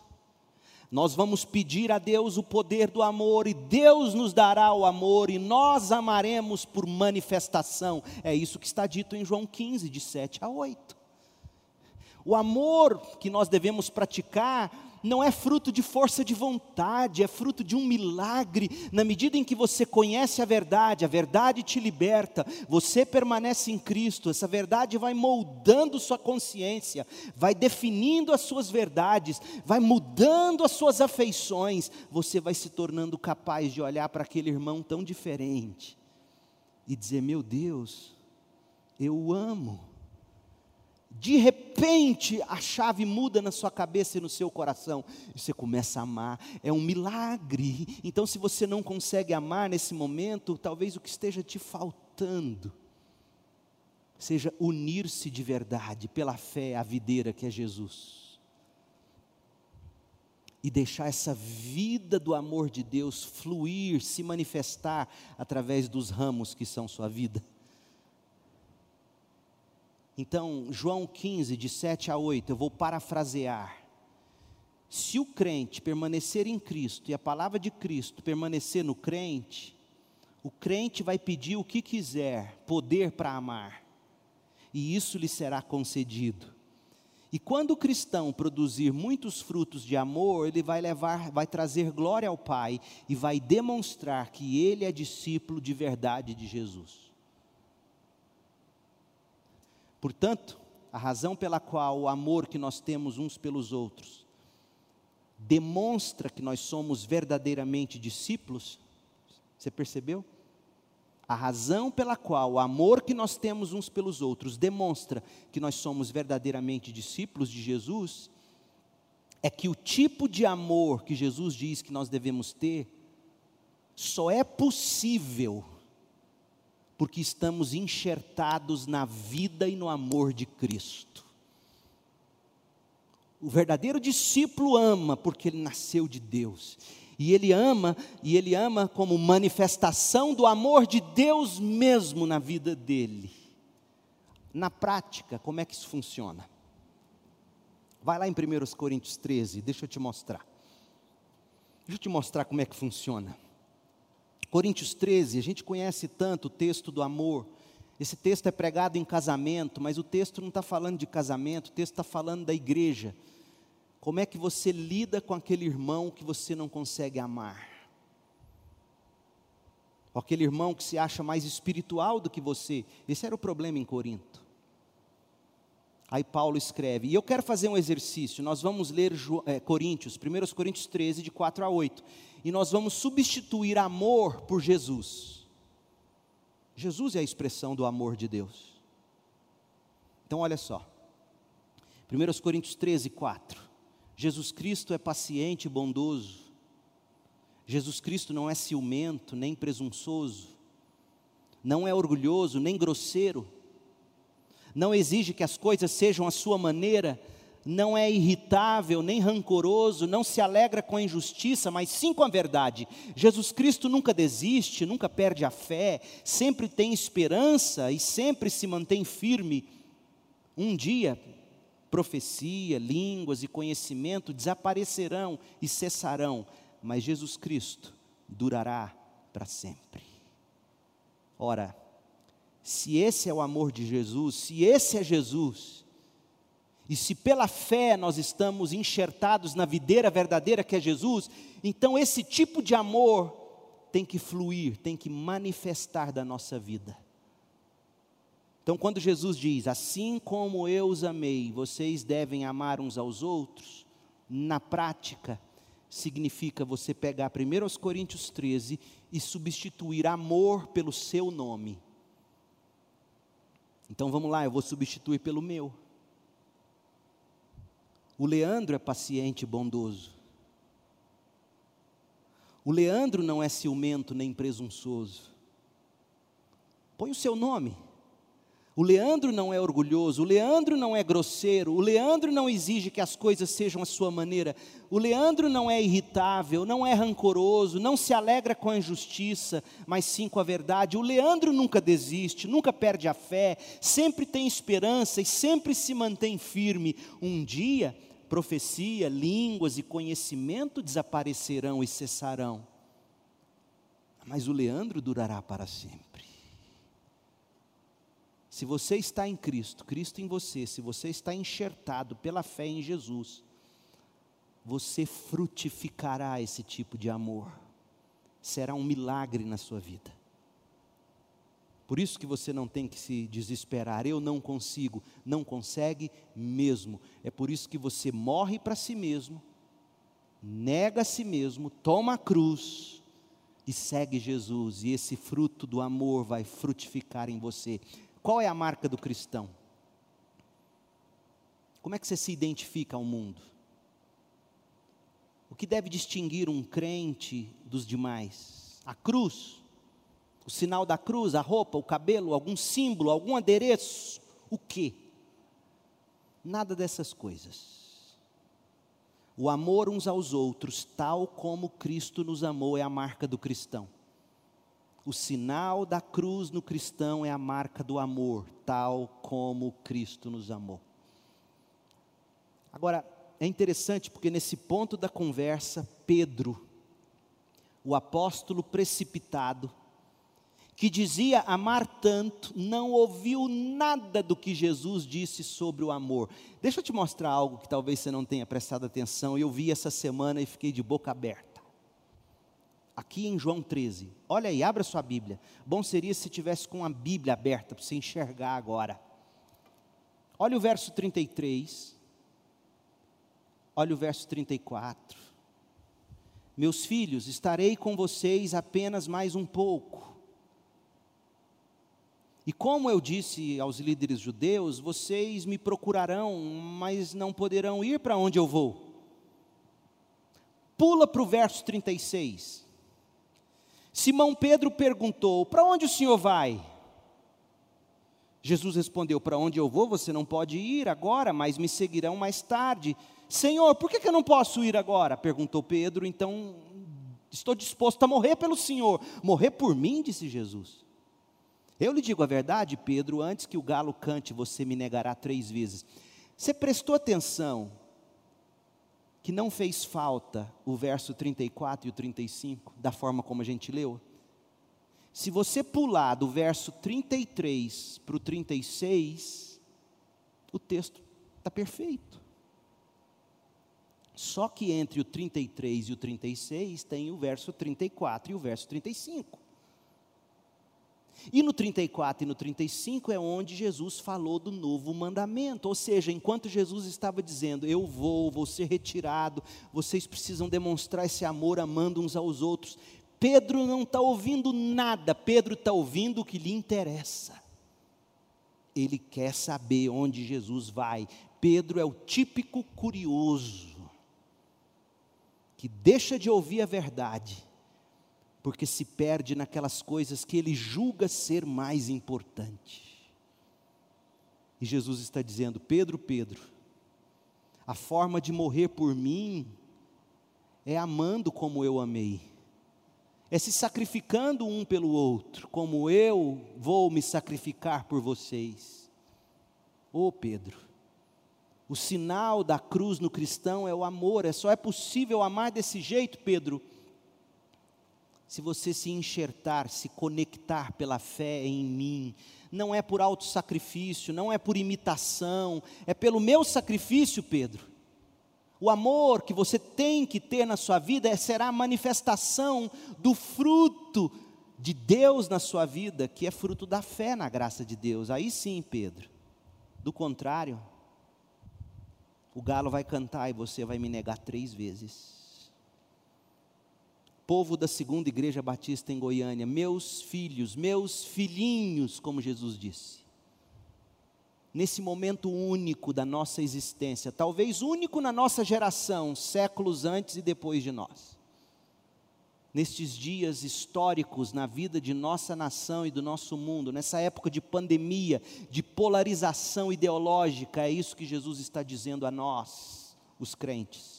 S1: nós vamos pedir a Deus o poder do amor, e Deus nos dará o amor, e nós amaremos por manifestação. É isso que está dito em João 15, de 7 a 8. O amor que nós devemos praticar não é fruto de força de vontade, é fruto de um milagre. Na medida em que você conhece a verdade, a verdade te liberta, você permanece em Cristo, essa verdade vai moldando sua consciência, vai definindo as suas verdades, vai mudando as suas afeições, você vai se tornando capaz de olhar para aquele irmão tão diferente e dizer: Meu Deus, eu o amo de repente a chave muda na sua cabeça e no seu coração, e você começa a amar, é um milagre. Então, se você não consegue amar nesse momento, talvez o que esteja te faltando seja unir-se de verdade pela fé à videira que é Jesus. E deixar essa vida do amor de Deus fluir, se manifestar através dos ramos que são sua vida. Então, João 15, de 7 a 8, eu vou parafrasear. Se o crente permanecer em Cristo e a palavra de Cristo permanecer no crente, o crente vai pedir o que quiser, poder para amar, e isso lhe será concedido. E quando o cristão produzir muitos frutos de amor, ele vai levar, vai trazer glória ao Pai e vai demonstrar que ele é discípulo de verdade de Jesus. Portanto, a razão pela qual o amor que nós temos uns pelos outros demonstra que nós somos verdadeiramente discípulos, você percebeu? A razão pela qual o amor que nós temos uns pelos outros demonstra que nós somos verdadeiramente discípulos de Jesus, é que o tipo de amor que Jesus diz que nós devemos ter, só é possível porque estamos enxertados na vida e no amor de Cristo. O verdadeiro discípulo ama porque ele nasceu de Deus. E ele ama, e ele ama como manifestação do amor de Deus mesmo na vida dele. Na prática, como é que isso funciona? Vai lá em 1 Coríntios 13, deixa eu te mostrar. Deixa eu te mostrar como é que funciona. Coríntios 13, a gente conhece tanto o texto do amor. Esse texto é pregado em casamento, mas o texto não está falando de casamento, o texto está falando da igreja. Como é que você lida com aquele irmão que você não consegue amar? Ou aquele irmão que se acha mais espiritual do que você. Esse era o problema em Corinto. Aí Paulo escreve, e eu quero fazer um exercício, nós vamos ler é, Coríntios, 1 Coríntios 13, de 4 a 8 e nós vamos substituir amor por Jesus. Jesus é a expressão do amor de Deus. Então, olha só. 1 Coríntios 13, 4. Jesus Cristo é paciente e bondoso. Jesus Cristo não é ciumento, nem presunçoso. Não é orgulhoso, nem grosseiro. Não exige que as coisas sejam à sua maneira, não é irritável, nem rancoroso, não se alegra com a injustiça, mas sim com a verdade. Jesus Cristo nunca desiste, nunca perde a fé, sempre tem esperança e sempre se mantém firme. Um dia, profecia, línguas e conhecimento desaparecerão e cessarão, mas Jesus Cristo durará para sempre. Ora, se esse é o amor de Jesus, se esse é Jesus, e se pela fé nós estamos enxertados na videira verdadeira que é Jesus, então esse tipo de amor tem que fluir, tem que manifestar da nossa vida. Então, quando Jesus diz, assim como eu os amei, vocês devem amar uns aos outros, na prática, significa você pegar 1 Coríntios 13 e substituir amor pelo seu nome. Então vamos lá, eu vou substituir pelo meu. O Leandro é paciente e bondoso. O Leandro não é ciumento nem presunçoso. Põe o seu nome. O Leandro não é orgulhoso, o Leandro não é grosseiro, o Leandro não exige que as coisas sejam a sua maneira, o Leandro não é irritável, não é rancoroso, não se alegra com a injustiça, mas sim com a verdade. O Leandro nunca desiste, nunca perde a fé, sempre tem esperança e sempre se mantém firme. Um dia profecia, línguas e conhecimento desaparecerão e cessarão, mas o Leandro durará para sempre. Se você está em Cristo, Cristo em você, se você está enxertado pela fé em Jesus, você frutificará esse tipo de amor. Será um milagre na sua vida. Por isso que você não tem que se desesperar. Eu não consigo. Não consegue mesmo. É por isso que você morre para si mesmo, nega a si mesmo, toma a cruz e segue Jesus. E esse fruto do amor vai frutificar em você. Qual é a marca do cristão? Como é que você se identifica ao mundo? O que deve distinguir um crente dos demais? A cruz O sinal da cruz, a roupa, o cabelo, algum símbolo, algum adereço. O quê? Nada dessas coisas. O amor uns aos outros, tal como Cristo nos amou, é a marca do cristão. O sinal da cruz no cristão é a marca do amor, tal como Cristo nos amou. Agora, é interessante porque nesse ponto da conversa, Pedro, o apóstolo precipitado, que dizia amar tanto, não ouviu nada do que Jesus disse sobre o amor. Deixa eu te mostrar algo que talvez você não tenha prestado atenção. Eu vi essa semana e fiquei de boca aberta. Aqui em João 13. Olha aí, abra sua Bíblia. Bom seria se tivesse com a Bíblia aberta para você enxergar agora. Olha o verso 33. Olha o verso 34. Meus filhos, estarei com vocês apenas mais um pouco e como eu disse aos líderes judeus, vocês me procurarão, mas não poderão ir para onde eu vou. Pula para o verso 36. Simão Pedro perguntou: Para onde o senhor vai? Jesus respondeu: Para onde eu vou, você não pode ir agora, mas me seguirão mais tarde. Senhor, por que, que eu não posso ir agora? perguntou Pedro. Então, estou disposto a morrer pelo Senhor. Morrer por mim, disse Jesus. Eu lhe digo a verdade, Pedro, antes que o galo cante, você me negará três vezes. Você prestou atenção que não fez falta o verso 34 e o 35, da forma como a gente leu? Se você pular do verso 33 para o 36, o texto está perfeito. Só que entre o 33 e o 36 tem o verso 34 e o verso 35. E no 34 e no 35 é onde Jesus falou do novo mandamento, ou seja, enquanto Jesus estava dizendo: Eu vou, vou ser retirado, vocês precisam demonstrar esse amor amando uns aos outros. Pedro não está ouvindo nada, Pedro está ouvindo o que lhe interessa. Ele quer saber onde Jesus vai. Pedro é o típico curioso, que deixa de ouvir a verdade porque se perde naquelas coisas que ele julga ser mais importante. E Jesus está dizendo: Pedro, Pedro, a forma de morrer por mim é amando como eu amei, é se sacrificando um pelo outro, como eu vou me sacrificar por vocês. Ô oh, Pedro, o sinal da cruz no cristão é o amor, é só é possível amar desse jeito, Pedro se você se enxertar, se conectar pela fé em mim, não é por auto sacrifício, não é por imitação, é pelo meu sacrifício, Pedro. O amor que você tem que ter na sua vida é, será a manifestação do fruto de Deus na sua vida, que é fruto da fé na graça de Deus. Aí sim, Pedro. Do contrário, o galo vai cantar e você vai me negar três vezes povo da segunda igreja batista em Goiânia, meus filhos, meus filhinhos, como Jesus disse. Nesse momento único da nossa existência, talvez único na nossa geração, séculos antes e depois de nós. Nestes dias históricos na vida de nossa nação e do nosso mundo, nessa época de pandemia, de polarização ideológica, é isso que Jesus está dizendo a nós, os crentes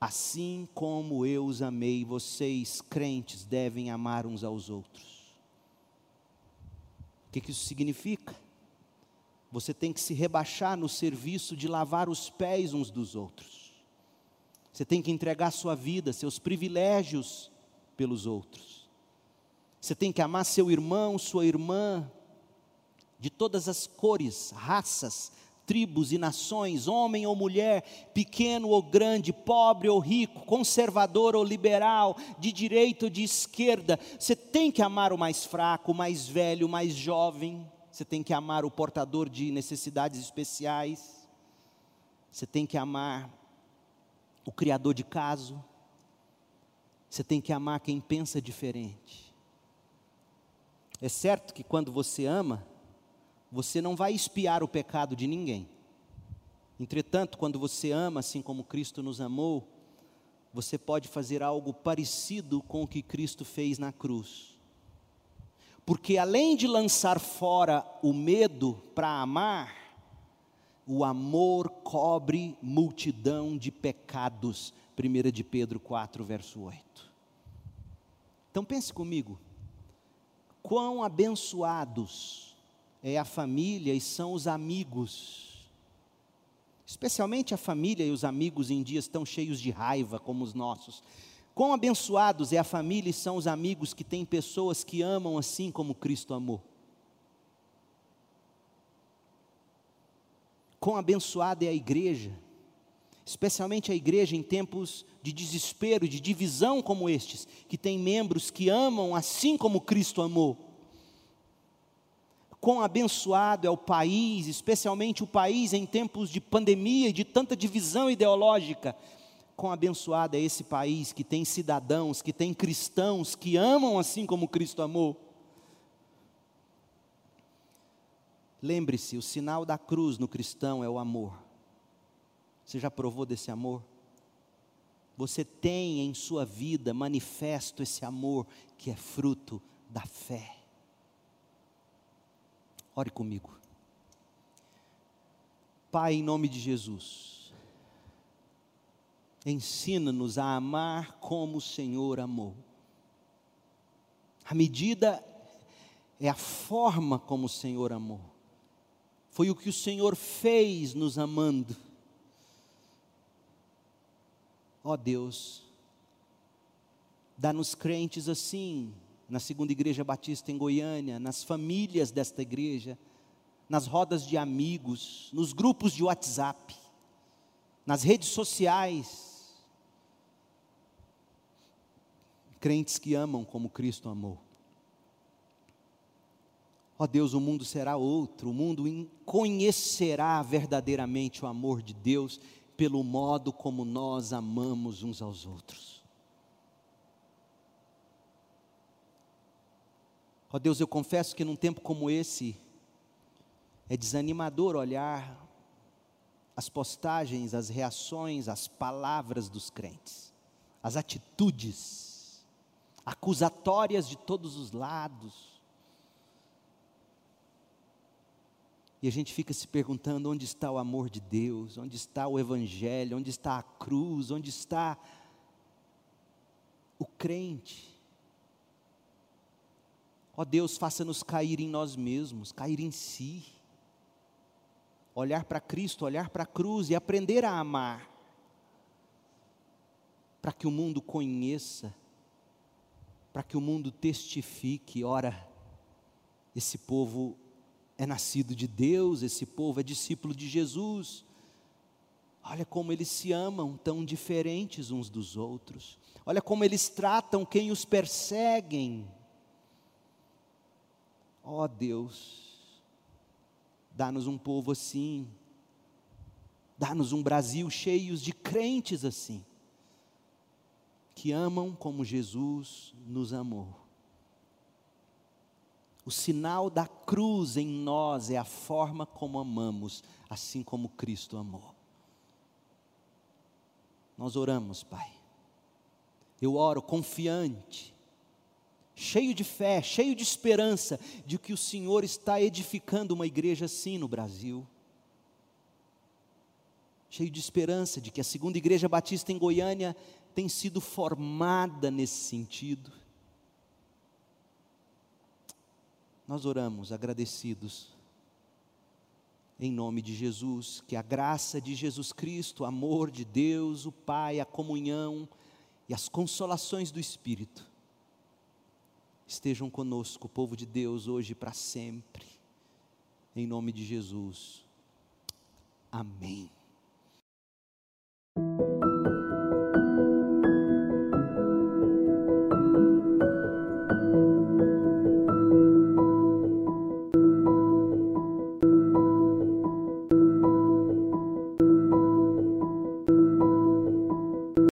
S1: Assim como eu os amei, vocês, crentes, devem amar uns aos outros. O que, isso significa? Você tem que se rebaixar no serviço de lavar os pés uns dos outros. Você tem que entregar sua vida, seus privilégios pelos outros. Você tem que amar seu irmão, sua irmã, de todas as cores, raças, tribos e nações, homem ou mulher, pequeno ou grande, pobre ou rico, conservador ou liberal, de direita ou de esquerda. Você tem que amar o mais fraco, o mais velho, o mais jovem. Você tem que amar o portador de necessidades especiais. Você tem que amar o criador de caso. Você tem que amar quem pensa diferente. É certo que quando você ama, você não vai espiar o pecado de ninguém. Entretanto, quando você ama assim como Cristo nos amou, você pode fazer algo parecido com o que Cristo fez na cruz. Porque além de lançar fora o medo para amar, o amor cobre multidão de pecados. 1 de Pedro 4, verso 8. Então pense comigo, quão abençoados é a família e são os amigos, especialmente a família e os amigos em dias tão cheios de raiva como os nossos. Quão abençoados é a família e são os amigos que têm pessoas que amam assim como Cristo amou. Quão abençoada é a igreja, especialmente a igreja em tempos de desespero, de divisão como estes, que tem membros que amam assim como Cristo amou. Quão abençoado é o país, especialmente o país em tempos de pandemia e de tanta divisão ideológica. Quão abençoado é esse país que tem cidadãos, que tem cristãos que amam assim como Cristo amou. Lembre-se, o sinal da cruz no cristão é o amor. Você já provou desse amor? Você tem em sua vida manifesto esse amor que é fruto da fé. Ore comigo. Pai, em nome de Jesus, ensina-nos a amar como o Senhor amou. A medida é a forma como o Senhor amou. Foi o que o Senhor fez nos amando. Ó oh Deus, dá-nos crentes assim, na segunda igreja batista em Goiânia, nas famílias desta igreja, nas rodas de amigos, nos grupos de WhatsApp, nas redes sociais. Crentes que amam como Cristo amou. Ó oh Deus, o mundo será outro, o mundo conhecerá verdadeiramente o amor de Deus pelo modo como nós amamos uns aos outros. Ó oh Deus, eu confesso que num tempo como esse, é desanimador olhar as postagens, as reações, as palavras dos crentes, as atitudes acusatórias de todos os lados. E a gente fica se perguntando onde está o amor de Deus, onde está o Evangelho, onde está a cruz, onde está o crente. Ó Deus, faça-nos cair em nós mesmos, cair em si, olhar para Cristo, olhar para a cruz e aprender a amar, para que o mundo conheça, para que o mundo testifique, ora, esse povo é nascido de Deus, esse povo é discípulo de Jesus. Olha como eles se amam, tão diferentes uns dos outros. Olha como eles tratam quem os perseguem. Ó oh, Deus, dá-nos um povo assim, dá-nos um Brasil cheio de crentes assim, que amam como Jesus nos amou. O sinal da cruz em nós é a forma como amamos, assim como Cristo amou. Nós oramos, Pai. Eu oro confiante, cheio de fé, cheio de esperança de que o Senhor está edificando uma igreja assim no Brasil. Cheio de esperança de que a segunda igreja batista em Goiânia tem sido formada nesse sentido Nós oramos agradecidos. Em nome de Jesus, que a graça de Jesus Cristo, o amor de Deus, o Pai, a comunhão e as consolações do Espírito estejam conosco, povo de Deus, hoje e para sempre. Em nome de Jesus. Amém.